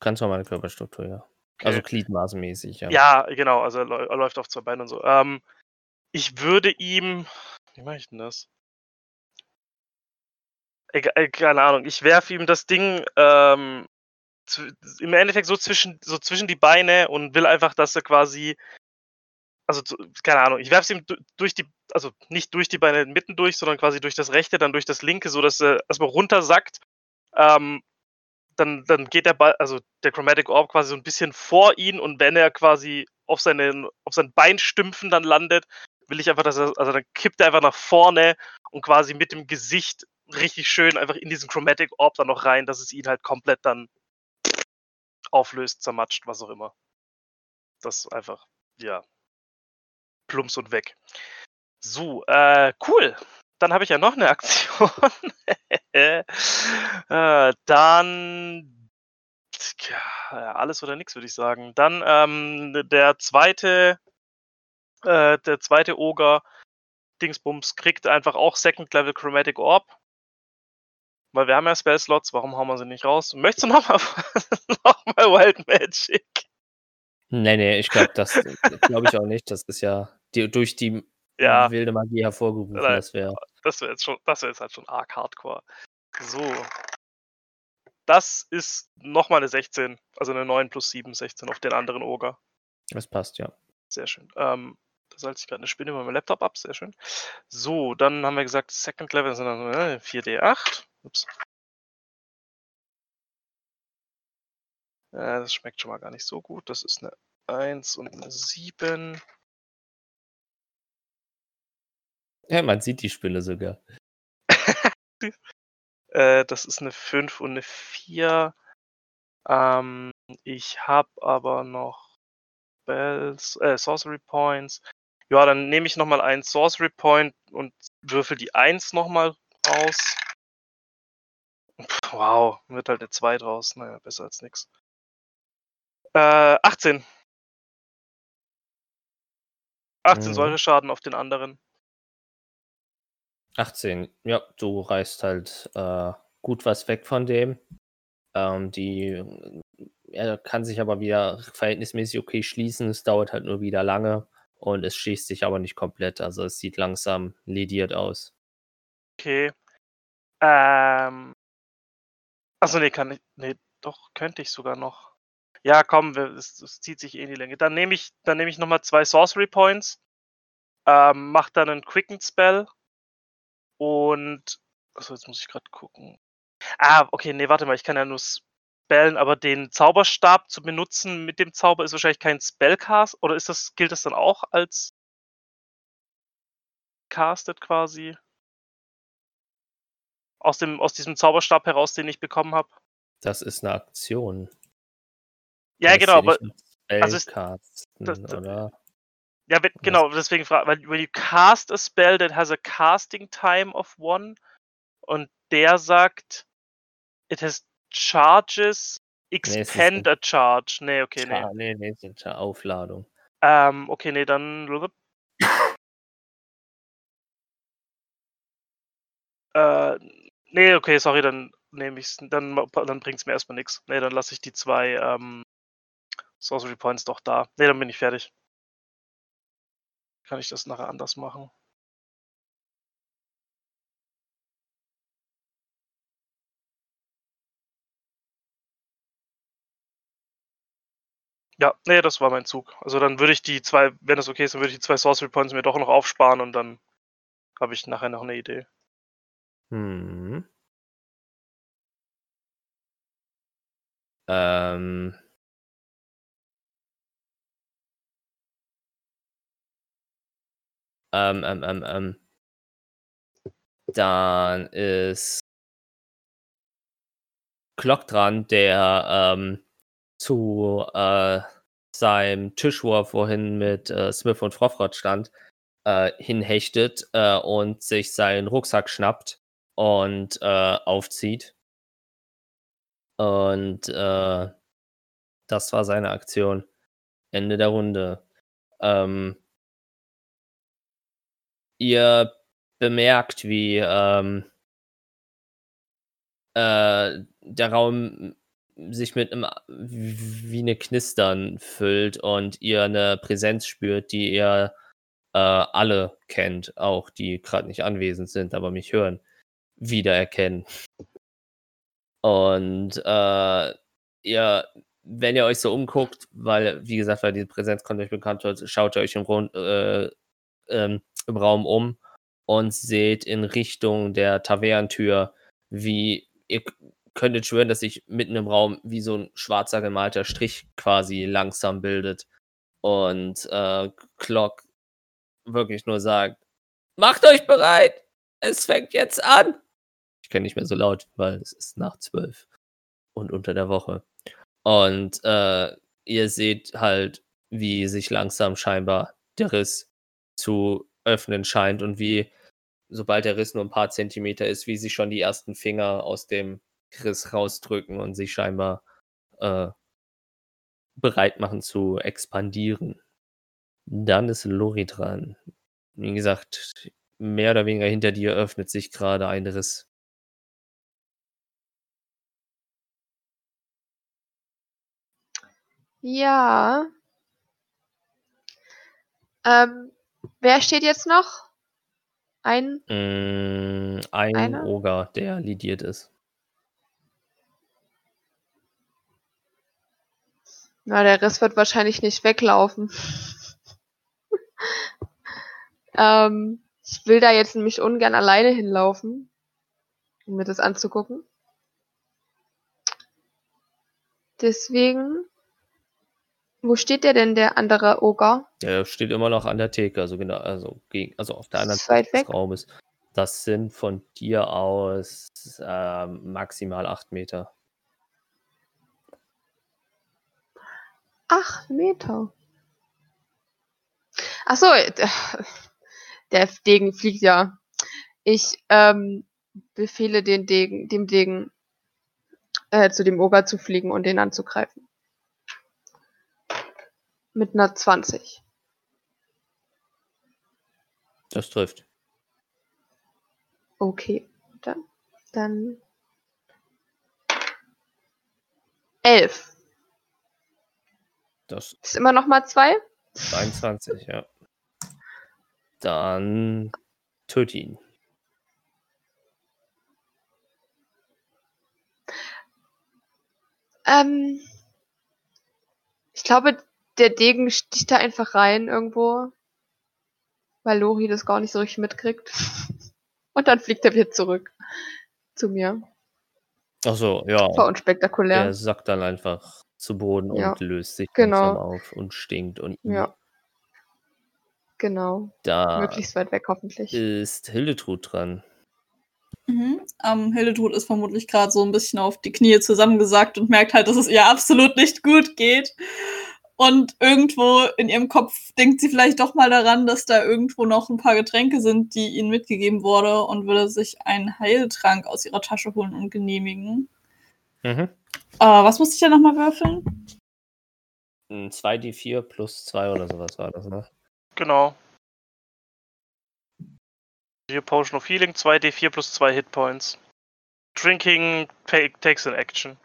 [SPEAKER 2] Ganz normale Körperstruktur, ja. Also gliedmaßenmäßig, ja.
[SPEAKER 5] Ja, genau, also er, er läuft auf zwei Beinen und so. Ähm, ich würde ihm. Wie mache ich denn das? Egal, äh, keine Ahnung. Ich werfe ihm das Ding ähm, zw- im Endeffekt so zwischen, so zwischen die Beine und will einfach, dass er quasi. Also, zu- keine Ahnung, ich werfe es ihm du- durch die, also nicht durch die Beine mitten durch, sondern quasi durch das rechte, dann durch das linke, so dass er erstmal runtersackt. Ähm, dann, dann geht der Ball, also der Chromatic Orb quasi so ein bisschen vor ihn und wenn er quasi auf seinen, auf seinen Beinstümpfen dann landet, will ich einfach, dass er, also dann kippt er einfach nach vorne und quasi mit dem Gesicht richtig schön einfach in diesen Chromatic Orb dann noch rein, dass es ihn halt komplett dann auflöst, zermatscht, was auch immer. Das einfach, ja, plumps und weg. So, äh, cool. Dann habe ich ja noch eine Aktion. äh, dann ja, alles oder nichts, würde ich sagen. Dann ähm, der zweite, äh, der zweite Oger Dingsbums kriegt einfach auch Second Level Chromatic Orb. Weil wir haben ja Spell Slots, warum hauen wir sie nicht raus? Möchtest du nochmal noch mal Wild Magic?
[SPEAKER 2] Nee, nee, ich glaube, das glaube ich auch nicht. Das ist ja die, durch die
[SPEAKER 5] Ja,
[SPEAKER 2] wilde Magie hervorgerufen.
[SPEAKER 5] Nein.
[SPEAKER 2] Das wäre.
[SPEAKER 5] das wäre jetzt schon, das wäre jetzt halt schon arg hardcore. So. das ist nochmal eine 16. Also eine 9 plus 7, 16 auf den anderen Oger.
[SPEAKER 2] Das passt, ja.
[SPEAKER 5] Sehr schön. Ähm, da salze ich gerade eine Spinne bei meinem Laptop ab. Sehr schön. So, dann haben wir gesagt, Second Level sind dann äh, 4D8. Ups. Äh, das schmeckt schon mal gar nicht so gut. Das ist eine 1 und eine 7.
[SPEAKER 2] Ja, man sieht die Spinne sogar.
[SPEAKER 5] Äh, das ist eine 5 und eine 4. Ähm, ich habe aber noch Spells, äh, Sorcery Points. Ja, dann nehme ich nochmal einen Sorcery Point und würfel die 1 nochmal aus. Wow, wird halt eine 2 draus. Naja, besser als nix. Äh, 18. 18
[SPEAKER 2] Mhm.
[SPEAKER 5] Säureschaden auf den anderen.
[SPEAKER 2] 18, ja, du reißt halt äh, gut was weg von dem. Ähm, die, er kann sich aber wieder verhältnismäßig okay schließen. Es dauert halt nur wieder lange und es schließt sich aber nicht komplett. Also es sieht langsam lediert aus.
[SPEAKER 5] Okay. Ähm. Achso, nee, kann ich. Nee, doch, könnte ich sogar noch. Ja, komm, wir- es, es zieht sich eh in die Länge. Dann nehme ich, dann nehme ich nochmal zwei Sorcery Points. Ähm, mach dann einen Quicken Spell. Und. Achso, jetzt muss ich gerade gucken. Ah, okay, nee, warte mal, ich kann ja nur spellen, aber den Zauberstab zu benutzen mit dem Zauber ist wahrscheinlich kein Spellcast. Oder ist das, gilt das dann auch als casted quasi? Aus, dem, aus diesem Zauberstab heraus, den ich bekommen habe?
[SPEAKER 2] Das ist eine Aktion.
[SPEAKER 5] Ja,
[SPEAKER 2] Das
[SPEAKER 5] genau, aber also es-
[SPEAKER 2] Spellcasten,
[SPEAKER 5] das-
[SPEAKER 2] oder?
[SPEAKER 5] Ja, genau, deswegen frage weil when you cast a spell that has a casting time of one und der sagt, it has charges,
[SPEAKER 2] es ist
[SPEAKER 5] expend a charge. Nee, okay, nee.
[SPEAKER 2] Tja, nee, nee, das ist eine Aufladung.
[SPEAKER 5] Ähm, okay, nee, dann. Äh, nee, okay, sorry, dann nehme ich's, dann, dann bringt's mir erstmal nichts. Nee, dann lasse ich die zwei ähm, Sorcery Points doch da. Nee, dann bin ich fertig. Kann ich das nachher anders machen? Ja, nee, das war mein Zug. Also dann würde ich die zwei, wenn das okay ist, dann würde ich die zwei Sorcery Points mir doch noch aufsparen und dann habe ich nachher noch eine Idee.
[SPEAKER 2] Hm. Ähm. Ähm, ähm, ähm, ähm. Dann ist Glock dran, der ähm, zu äh, seinem Tisch, wo er vorhin mit äh, Smith und Frofrott stand, äh, hinhechtet äh, und sich seinen Rucksack schnappt und äh, aufzieht. Und äh, das war seine Aktion. Ende der Runde. Ähm, ihr bemerkt, wie ähm, äh, der Raum sich mit einem wie eine Knistern füllt und ihr eine Präsenz spürt, die ihr äh, alle kennt, auch die gerade nicht anwesend sind, aber mich hören, wiedererkennen. Und äh, ihr, wenn ihr euch so umguckt, weil, wie gesagt, weil diese Präsenz kommt euch bekannt wird, schaut ihr euch im, Grund, äh, ähm, im Raum um und seht in Richtung der Tavernentür, wie ihr könntet schwören, dass sich mitten im Raum wie so ein schwarzer gemalter Strich quasi langsam bildet. Und äh, Clock wirklich nur sagt, macht euch bereit, es fängt jetzt an. Ich kann nicht mehr so laut, weil es ist nach zwölf und unter der Woche. Und äh, ihr seht halt, wie sich langsam scheinbar der Riss zu öffnen scheint und wie, sobald der Riss nur ein paar Zentimeter ist, wie sich schon die ersten Finger aus dem Riss rausdrücken und sich scheinbar äh, bereit machen zu expandieren. Dann ist Lori dran. Wie gesagt, mehr oder weniger hinter dir öffnet sich gerade ein Riss.
[SPEAKER 4] Ja. Ähm, wer steht jetzt noch? Ein.
[SPEAKER 2] Mm, ein
[SPEAKER 4] Einer?
[SPEAKER 2] Oger, der lidiert ist.
[SPEAKER 4] Na, der Riss wird wahrscheinlich nicht weglaufen. ähm, ich will da jetzt nämlich ungern alleine hinlaufen, um mir das anzugucken. Deswegen, wo steht der denn, der andere Oger?
[SPEAKER 2] Der steht immer noch an der Theke, also genau, also, gegen, also auf der anderen Seite des? Raumes. Das sind von dir aus ähm, maximal acht Meter.
[SPEAKER 4] Acht Meter. Ach so, äh, der Degen fliegt ja. Ich ähm, befehle den Degen, dem Degen äh, zu dem Oger zu fliegen und den anzugreifen. Mit einer 20.
[SPEAKER 2] Das trifft.
[SPEAKER 4] Okay, dann, dann 11.
[SPEAKER 2] Das
[SPEAKER 4] Ist immer noch mal zwei?
[SPEAKER 2] 23, ja. Dann töte ihn.
[SPEAKER 4] Ähm, ich glaube, der Degen sticht da einfach rein irgendwo, weil Lori das gar nicht so richtig mitkriegt. Und dann fliegt er wieder zurück zu mir.
[SPEAKER 2] Ach so, ja.
[SPEAKER 4] War unspektakulär.
[SPEAKER 2] Der sackt dann einfach zu Boden
[SPEAKER 4] Ja,
[SPEAKER 2] und löst sich
[SPEAKER 4] genau.
[SPEAKER 2] langsam auf und stinkt. Und
[SPEAKER 4] Ja. Genau.
[SPEAKER 2] da
[SPEAKER 4] Möglichst weit weg hoffentlich.
[SPEAKER 2] ist Hildetrud dran.
[SPEAKER 1] Mhm. Ähm, Hildetrud ist vermutlich gerade so ein bisschen auf die Knie zusammengesackt und merkt halt, dass es ihr absolut nicht gut geht. Und irgendwo in ihrem Kopf denkt sie vielleicht doch mal daran, dass da irgendwo noch ein paar Getränke sind, die ihnen mitgegeben wurde und würde sich einen Heiltrank aus ihrer Tasche holen und genehmigen.
[SPEAKER 2] Mhm.
[SPEAKER 1] Äh, was musste ich da nochmal würfeln?
[SPEAKER 2] Ein 2d4 plus 2 oder sowas war das, ne?
[SPEAKER 5] Genau. Hier Potion of Healing, 2d4 plus 2 Hitpoints. Drinking ta takes an action.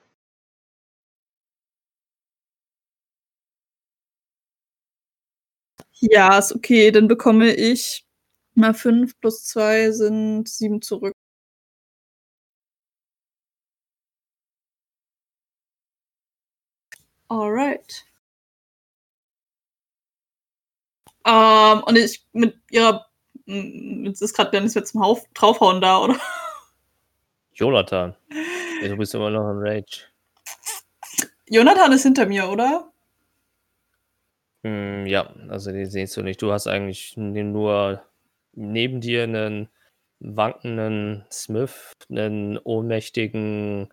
[SPEAKER 1] Ja, ist okay. Dann bekomme ich mal 5 plus 2 sind 7 zurück. Alright. Ähm, und ich mit ihrer. mm, Jetzt ist gerade nichts mehr zum Hauf draufhauen da, oder?
[SPEAKER 2] Jonathan. Du bist immer noch in Rage.
[SPEAKER 1] Jonathan ist hinter mir, oder?
[SPEAKER 2] Hm, ja, also den siehst du nicht. Du hast eigentlich nur neben dir einen wankenden Smith, einen ohnmächtigen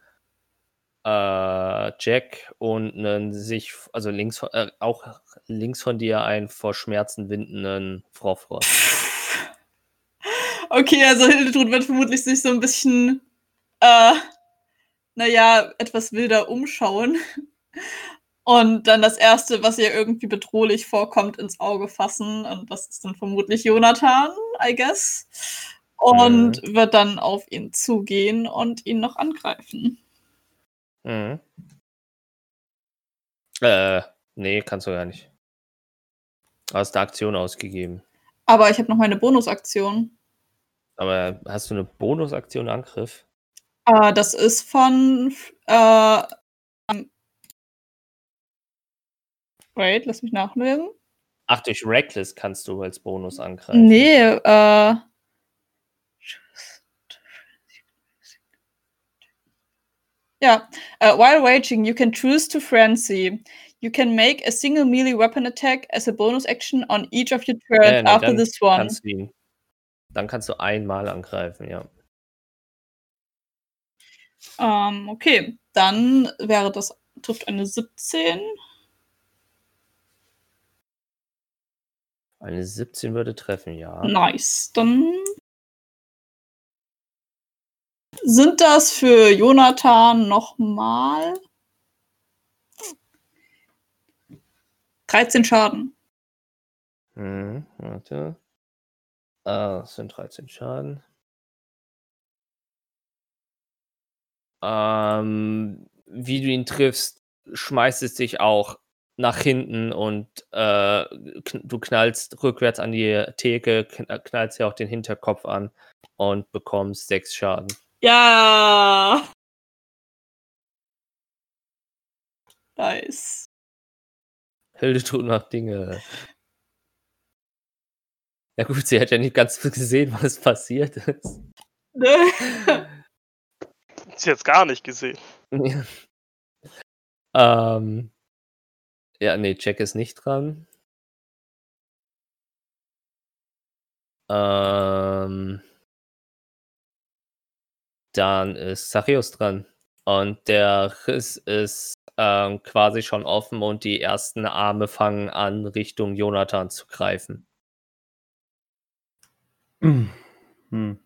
[SPEAKER 2] äh, Jack und einen sich, also links, äh, auch links von dir einen vor Schmerzen windenden Frofrost.
[SPEAKER 1] Okay, also Hildetrud wird vermutlich sich so ein bisschen, äh, naja, etwas wilder umschauen. Und dann das Erste, was ihr irgendwie bedrohlich vorkommt, ins Auge fassen. Und das ist dann vermutlich Jonathan, I guess. Und wird dann auf ihn zugehen und ihn noch angreifen.
[SPEAKER 2] Mhm. Äh, nee, kannst du gar nicht. Du hast eine Aktion ausgegeben.
[SPEAKER 1] Aber ich habe noch meine Bonusaktion.
[SPEAKER 2] Aber hast du eine Bonusaktion Angriff?
[SPEAKER 1] Äh, das ist von. Äh, wait, lass mich nachlesen.
[SPEAKER 2] Ach, durch Reckless kannst du als Bonus angreifen.
[SPEAKER 1] Nee, äh. Ja, uh, while raging, you can choose to frenzy. You can make a single melee weapon attack as a bonus action on each of your turns
[SPEAKER 2] Ja, nee,
[SPEAKER 1] after this one.
[SPEAKER 2] Kannst du ihn, dann kannst du einmal angreifen, ja.
[SPEAKER 1] Ähm, okay, dann wäre das, trifft eine 17.
[SPEAKER 2] Eine 17 würde treffen, ja.
[SPEAKER 1] Nice. Dann sind das für Jonathan nochmal 13 Schaden.
[SPEAKER 2] Mhm, warte. Ah, das sind 13 Schaden. Ähm, wie du ihn triffst, schmeißt es dich auch nach hinten und äh, kn du knallst rückwärts an die Theke, kn knallst ja auch den Hinterkopf an und bekommst sechs Schaden.
[SPEAKER 1] Ja. Nice.
[SPEAKER 2] Hildetrud macht Dinge. Ja gut, sie hat ja nicht ganz gesehen, was passiert ist.
[SPEAKER 1] Ne?
[SPEAKER 5] Sie jetzt gar nicht gesehen.
[SPEAKER 2] Ja. Ähm, ja, nee, Jack ist nicht dran. Ähm, dann ist Zachäus dran. Und der Riss ist ähm, quasi schon offen und die ersten Arme fangen an, Richtung Jonathan zu greifen.
[SPEAKER 3] Hm. Hm.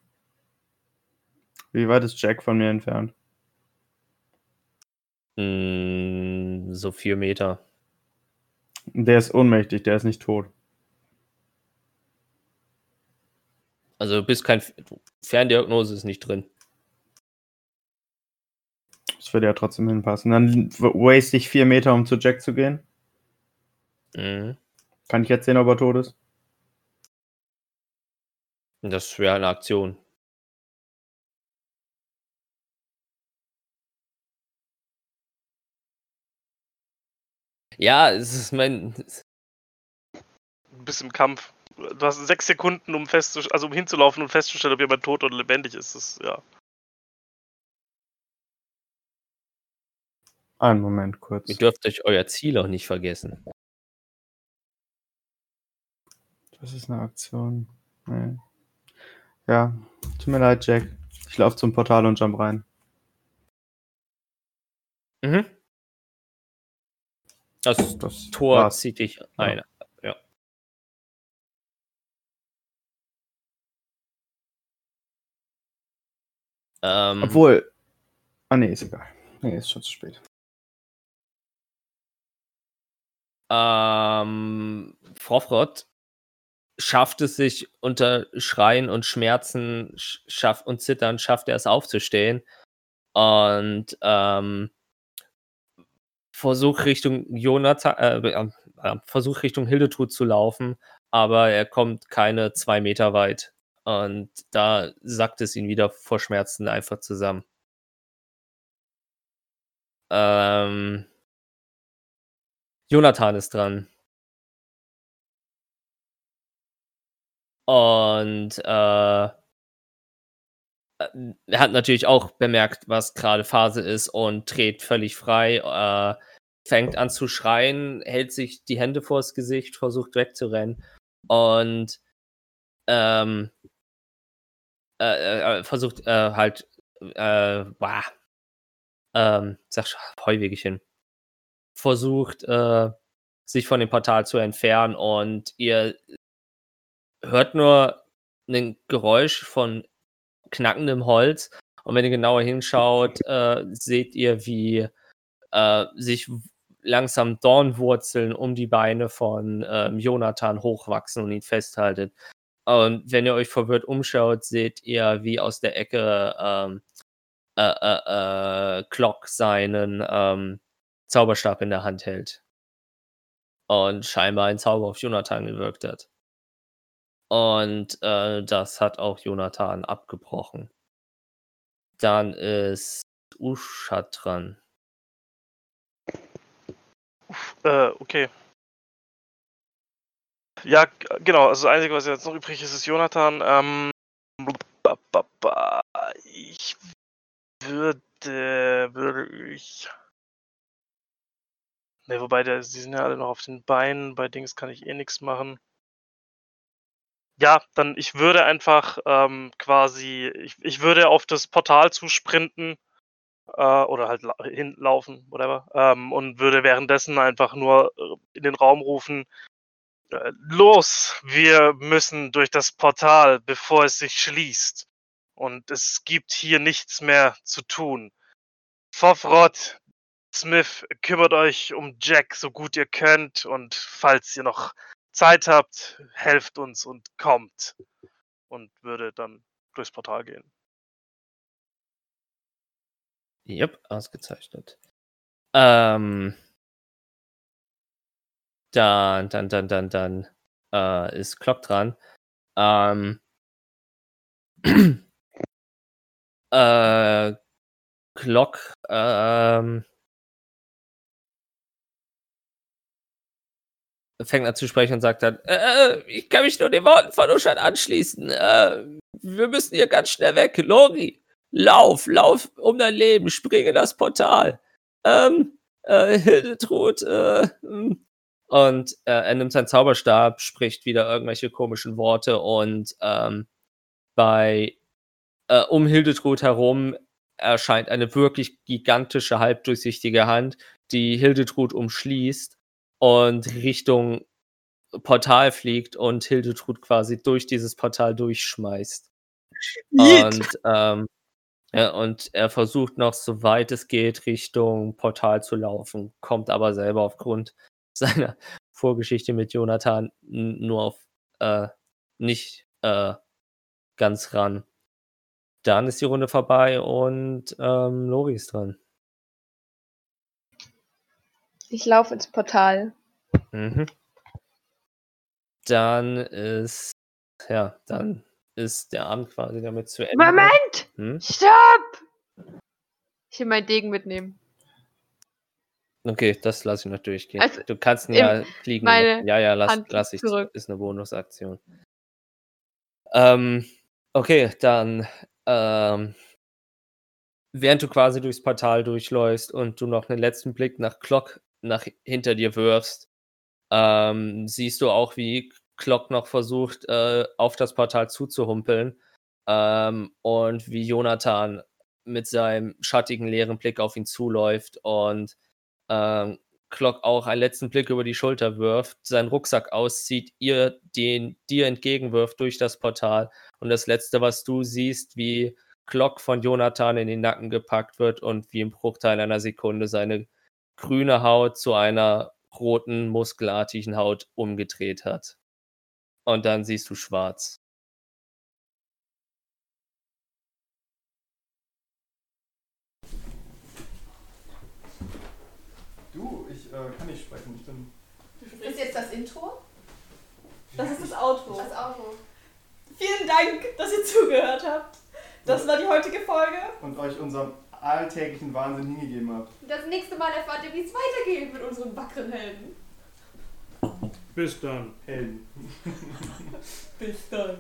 [SPEAKER 3] Wie weit ist Jack von mir entfernt?
[SPEAKER 2] Mm, so vier Meter.
[SPEAKER 3] Der ist ohnmächtig, der ist nicht tot.
[SPEAKER 2] Also du bist kein Ferndiagnose ist nicht drin.
[SPEAKER 3] Das würde ja trotzdem hinpassen. Dann waste ich vier Meter, um zu Jack zu gehen.
[SPEAKER 2] Mhm.
[SPEAKER 3] Kann ich jetzt sehen, ob er tot ist?
[SPEAKER 2] Das wäre eine Aktion. Ja, es ist mein.
[SPEAKER 5] Du bist im Kampf. Du hast sechs Sekunden, um festzustellen, also um hinzulaufen und festzustellen, ob jemand tot oder lebendig ist. Das, ja.
[SPEAKER 3] Einen Moment kurz.
[SPEAKER 2] Ihr dürft euch euer Ziel auch nicht vergessen.
[SPEAKER 3] Das ist eine Aktion. Nee. Ja, tut mir leid, Jack. Ich laufe zum Portal und jump rein.
[SPEAKER 2] Mhm. Das,
[SPEAKER 3] Das
[SPEAKER 2] Tor
[SPEAKER 3] war's.
[SPEAKER 2] zieht dich ein. Ja. Ähm,
[SPEAKER 3] Obwohl. Ah, nee, ist egal. Nee, ist schon zu spät.
[SPEAKER 2] Ähm, Frofrott schafft es sich unter Schreien und Schmerzen sch- schaff, und Zittern, schafft er es aufzustehen und ähm, versucht Richtung Jonathan, äh, äh, versucht Richtung Hildetrud zu laufen, aber er kommt keine zwei Meter weit und da sackt es ihn wieder vor Schmerzen einfach zusammen. Ähm, Jonathan ist dran. Und äh, er hat natürlich auch bemerkt, was gerade Phase ist und dreht völlig frei, äh, fängt an zu schreien, hält sich die Hände vors Gesicht, versucht wegzurennen und ähm, äh, äh, versucht äh, halt, äh, bah, ähm, sag schon, Heuwegechen, versucht, äh, sich von dem Portal zu entfernen und ihr hört nur ein Geräusch von knackendem Holz und wenn ihr genauer hinschaut, äh, seht ihr, wie äh, sich langsam Dornwurzeln um die Beine von ähm, Jonathan hochwachsen und ihn festhalten. Und wenn ihr euch verwirrt umschaut, seht ihr, wie aus der Ecke ähm, äh, äh, äh, Clock seinen ähm, Zauberstab in der Hand hält. Und scheinbar ein Zauber auf Jonathan gewirkt hat. Und äh, das hat auch Jonathan abgebrochen. Dann ist Usha dran.
[SPEAKER 5] Äh, okay. Ja, genau. Also das Einzige, was jetzt noch übrig ist, ist Jonathan. Ähm, ich würde, würde ich. Ne, wobei, der, sie sind ja alle noch auf den Beinen. Bei Dings kann ich eh nichts machen. Ja, dann ich würde einfach ähm, quasi, ich, ich würde auf das Portal zusprinten äh, oder halt la- hinlaufen, whatever, ähm, und würde währenddessen einfach nur äh, in den Raum rufen, äh, los, wir müssen durch das Portal, bevor es sich schließt. Und es gibt hier nichts mehr zu tun. Fofrod, Smith, kümmert euch um Jack so gut ihr könnt und falls ihr noch Zeit habt, helft uns und kommt. Und würde dann durchs Portal gehen.
[SPEAKER 2] Yep, ausgezeichnet. Ähm, dann, dann, dann, dann, dann äh, ist Clock dran. Ähm, äh, Clock, ähm, fängt an zu sprechen und sagt dann, äh, ich kann mich nur den Worten von Uschan anschließen. Äh, wir müssen hier ganz schnell weg. Lori, lauf, lauf um dein Leben, springe in das Portal. Ähm, äh, Hildetrud, äh, hm. und äh, er nimmt seinen Zauberstab, spricht wieder irgendwelche komischen Worte und ähm, bei äh, um Hildetrud herum erscheint eine wirklich gigantische, halbdurchsichtige Hand, die Hildetrud umschließt und Richtung Portal fliegt und Hildetrud quasi durch dieses Portal durchschmeißt.
[SPEAKER 1] Yeet.
[SPEAKER 2] Und, ähm, ja, und er versucht noch, soweit es geht, Richtung Portal zu laufen, kommt aber selber aufgrund seiner Vorgeschichte mit Jonathan nur auf äh, nicht äh, ganz ran. Dann ist die Runde vorbei und ähm, Lori ist dran.
[SPEAKER 4] Ich laufe ins Portal.
[SPEAKER 2] Mhm. Dann ist, ja, dann ist der Abend quasi damit zu Ende.
[SPEAKER 4] Moment!
[SPEAKER 2] Hm?
[SPEAKER 4] Stopp! Ich will meinen Degen mitnehmen.
[SPEAKER 2] Okay, das lasse ich natürlich gehen.
[SPEAKER 4] Also,
[SPEAKER 2] du kannst ihn ja fliegen.
[SPEAKER 4] meine
[SPEAKER 2] ja, ja, lass, lass ich.
[SPEAKER 4] zurück.
[SPEAKER 2] Ist eine Bonusaktion. Ähm, okay, dann, ähm, während du quasi durchs Portal durchläufst und du noch einen letzten Blick nach Clock nach hinter dir wirfst, ähm, siehst du auch, wie Clock noch versucht, äh, auf das Portal zuzuhumpeln ähm, und wie Jonathan mit seinem schattigen, leeren Blick auf ihn zuläuft und ähm, Clock auch einen letzten Blick über die Schulter wirft, seinen Rucksack auszieht, ihr den dir entgegenwirft durch das Portal und das letzte, was du siehst, wie Clock von Jonathan in den Nacken gepackt wird und wie im Bruchteil einer Sekunde seine grüne Haut zu einer roten, muskelartigen Haut umgedreht hat. Und dann siehst du schwarz.
[SPEAKER 3] Du, ich äh, kann nicht sprechen. Ich bin.
[SPEAKER 1] Ist jetzt das Intro? Das ist das Outro.
[SPEAKER 6] Das Auto.
[SPEAKER 1] Vielen Dank, dass ihr zugehört habt. Das war die heutige Folge.
[SPEAKER 3] Und euch unserem alltäglichen Wahnsinn hingegeben habt.
[SPEAKER 6] Das nächste Mal erfahrt ihr, wie es weitergeht mit unseren wackeren Helden.
[SPEAKER 7] Bis dann.
[SPEAKER 3] Helden.
[SPEAKER 1] Bis dann.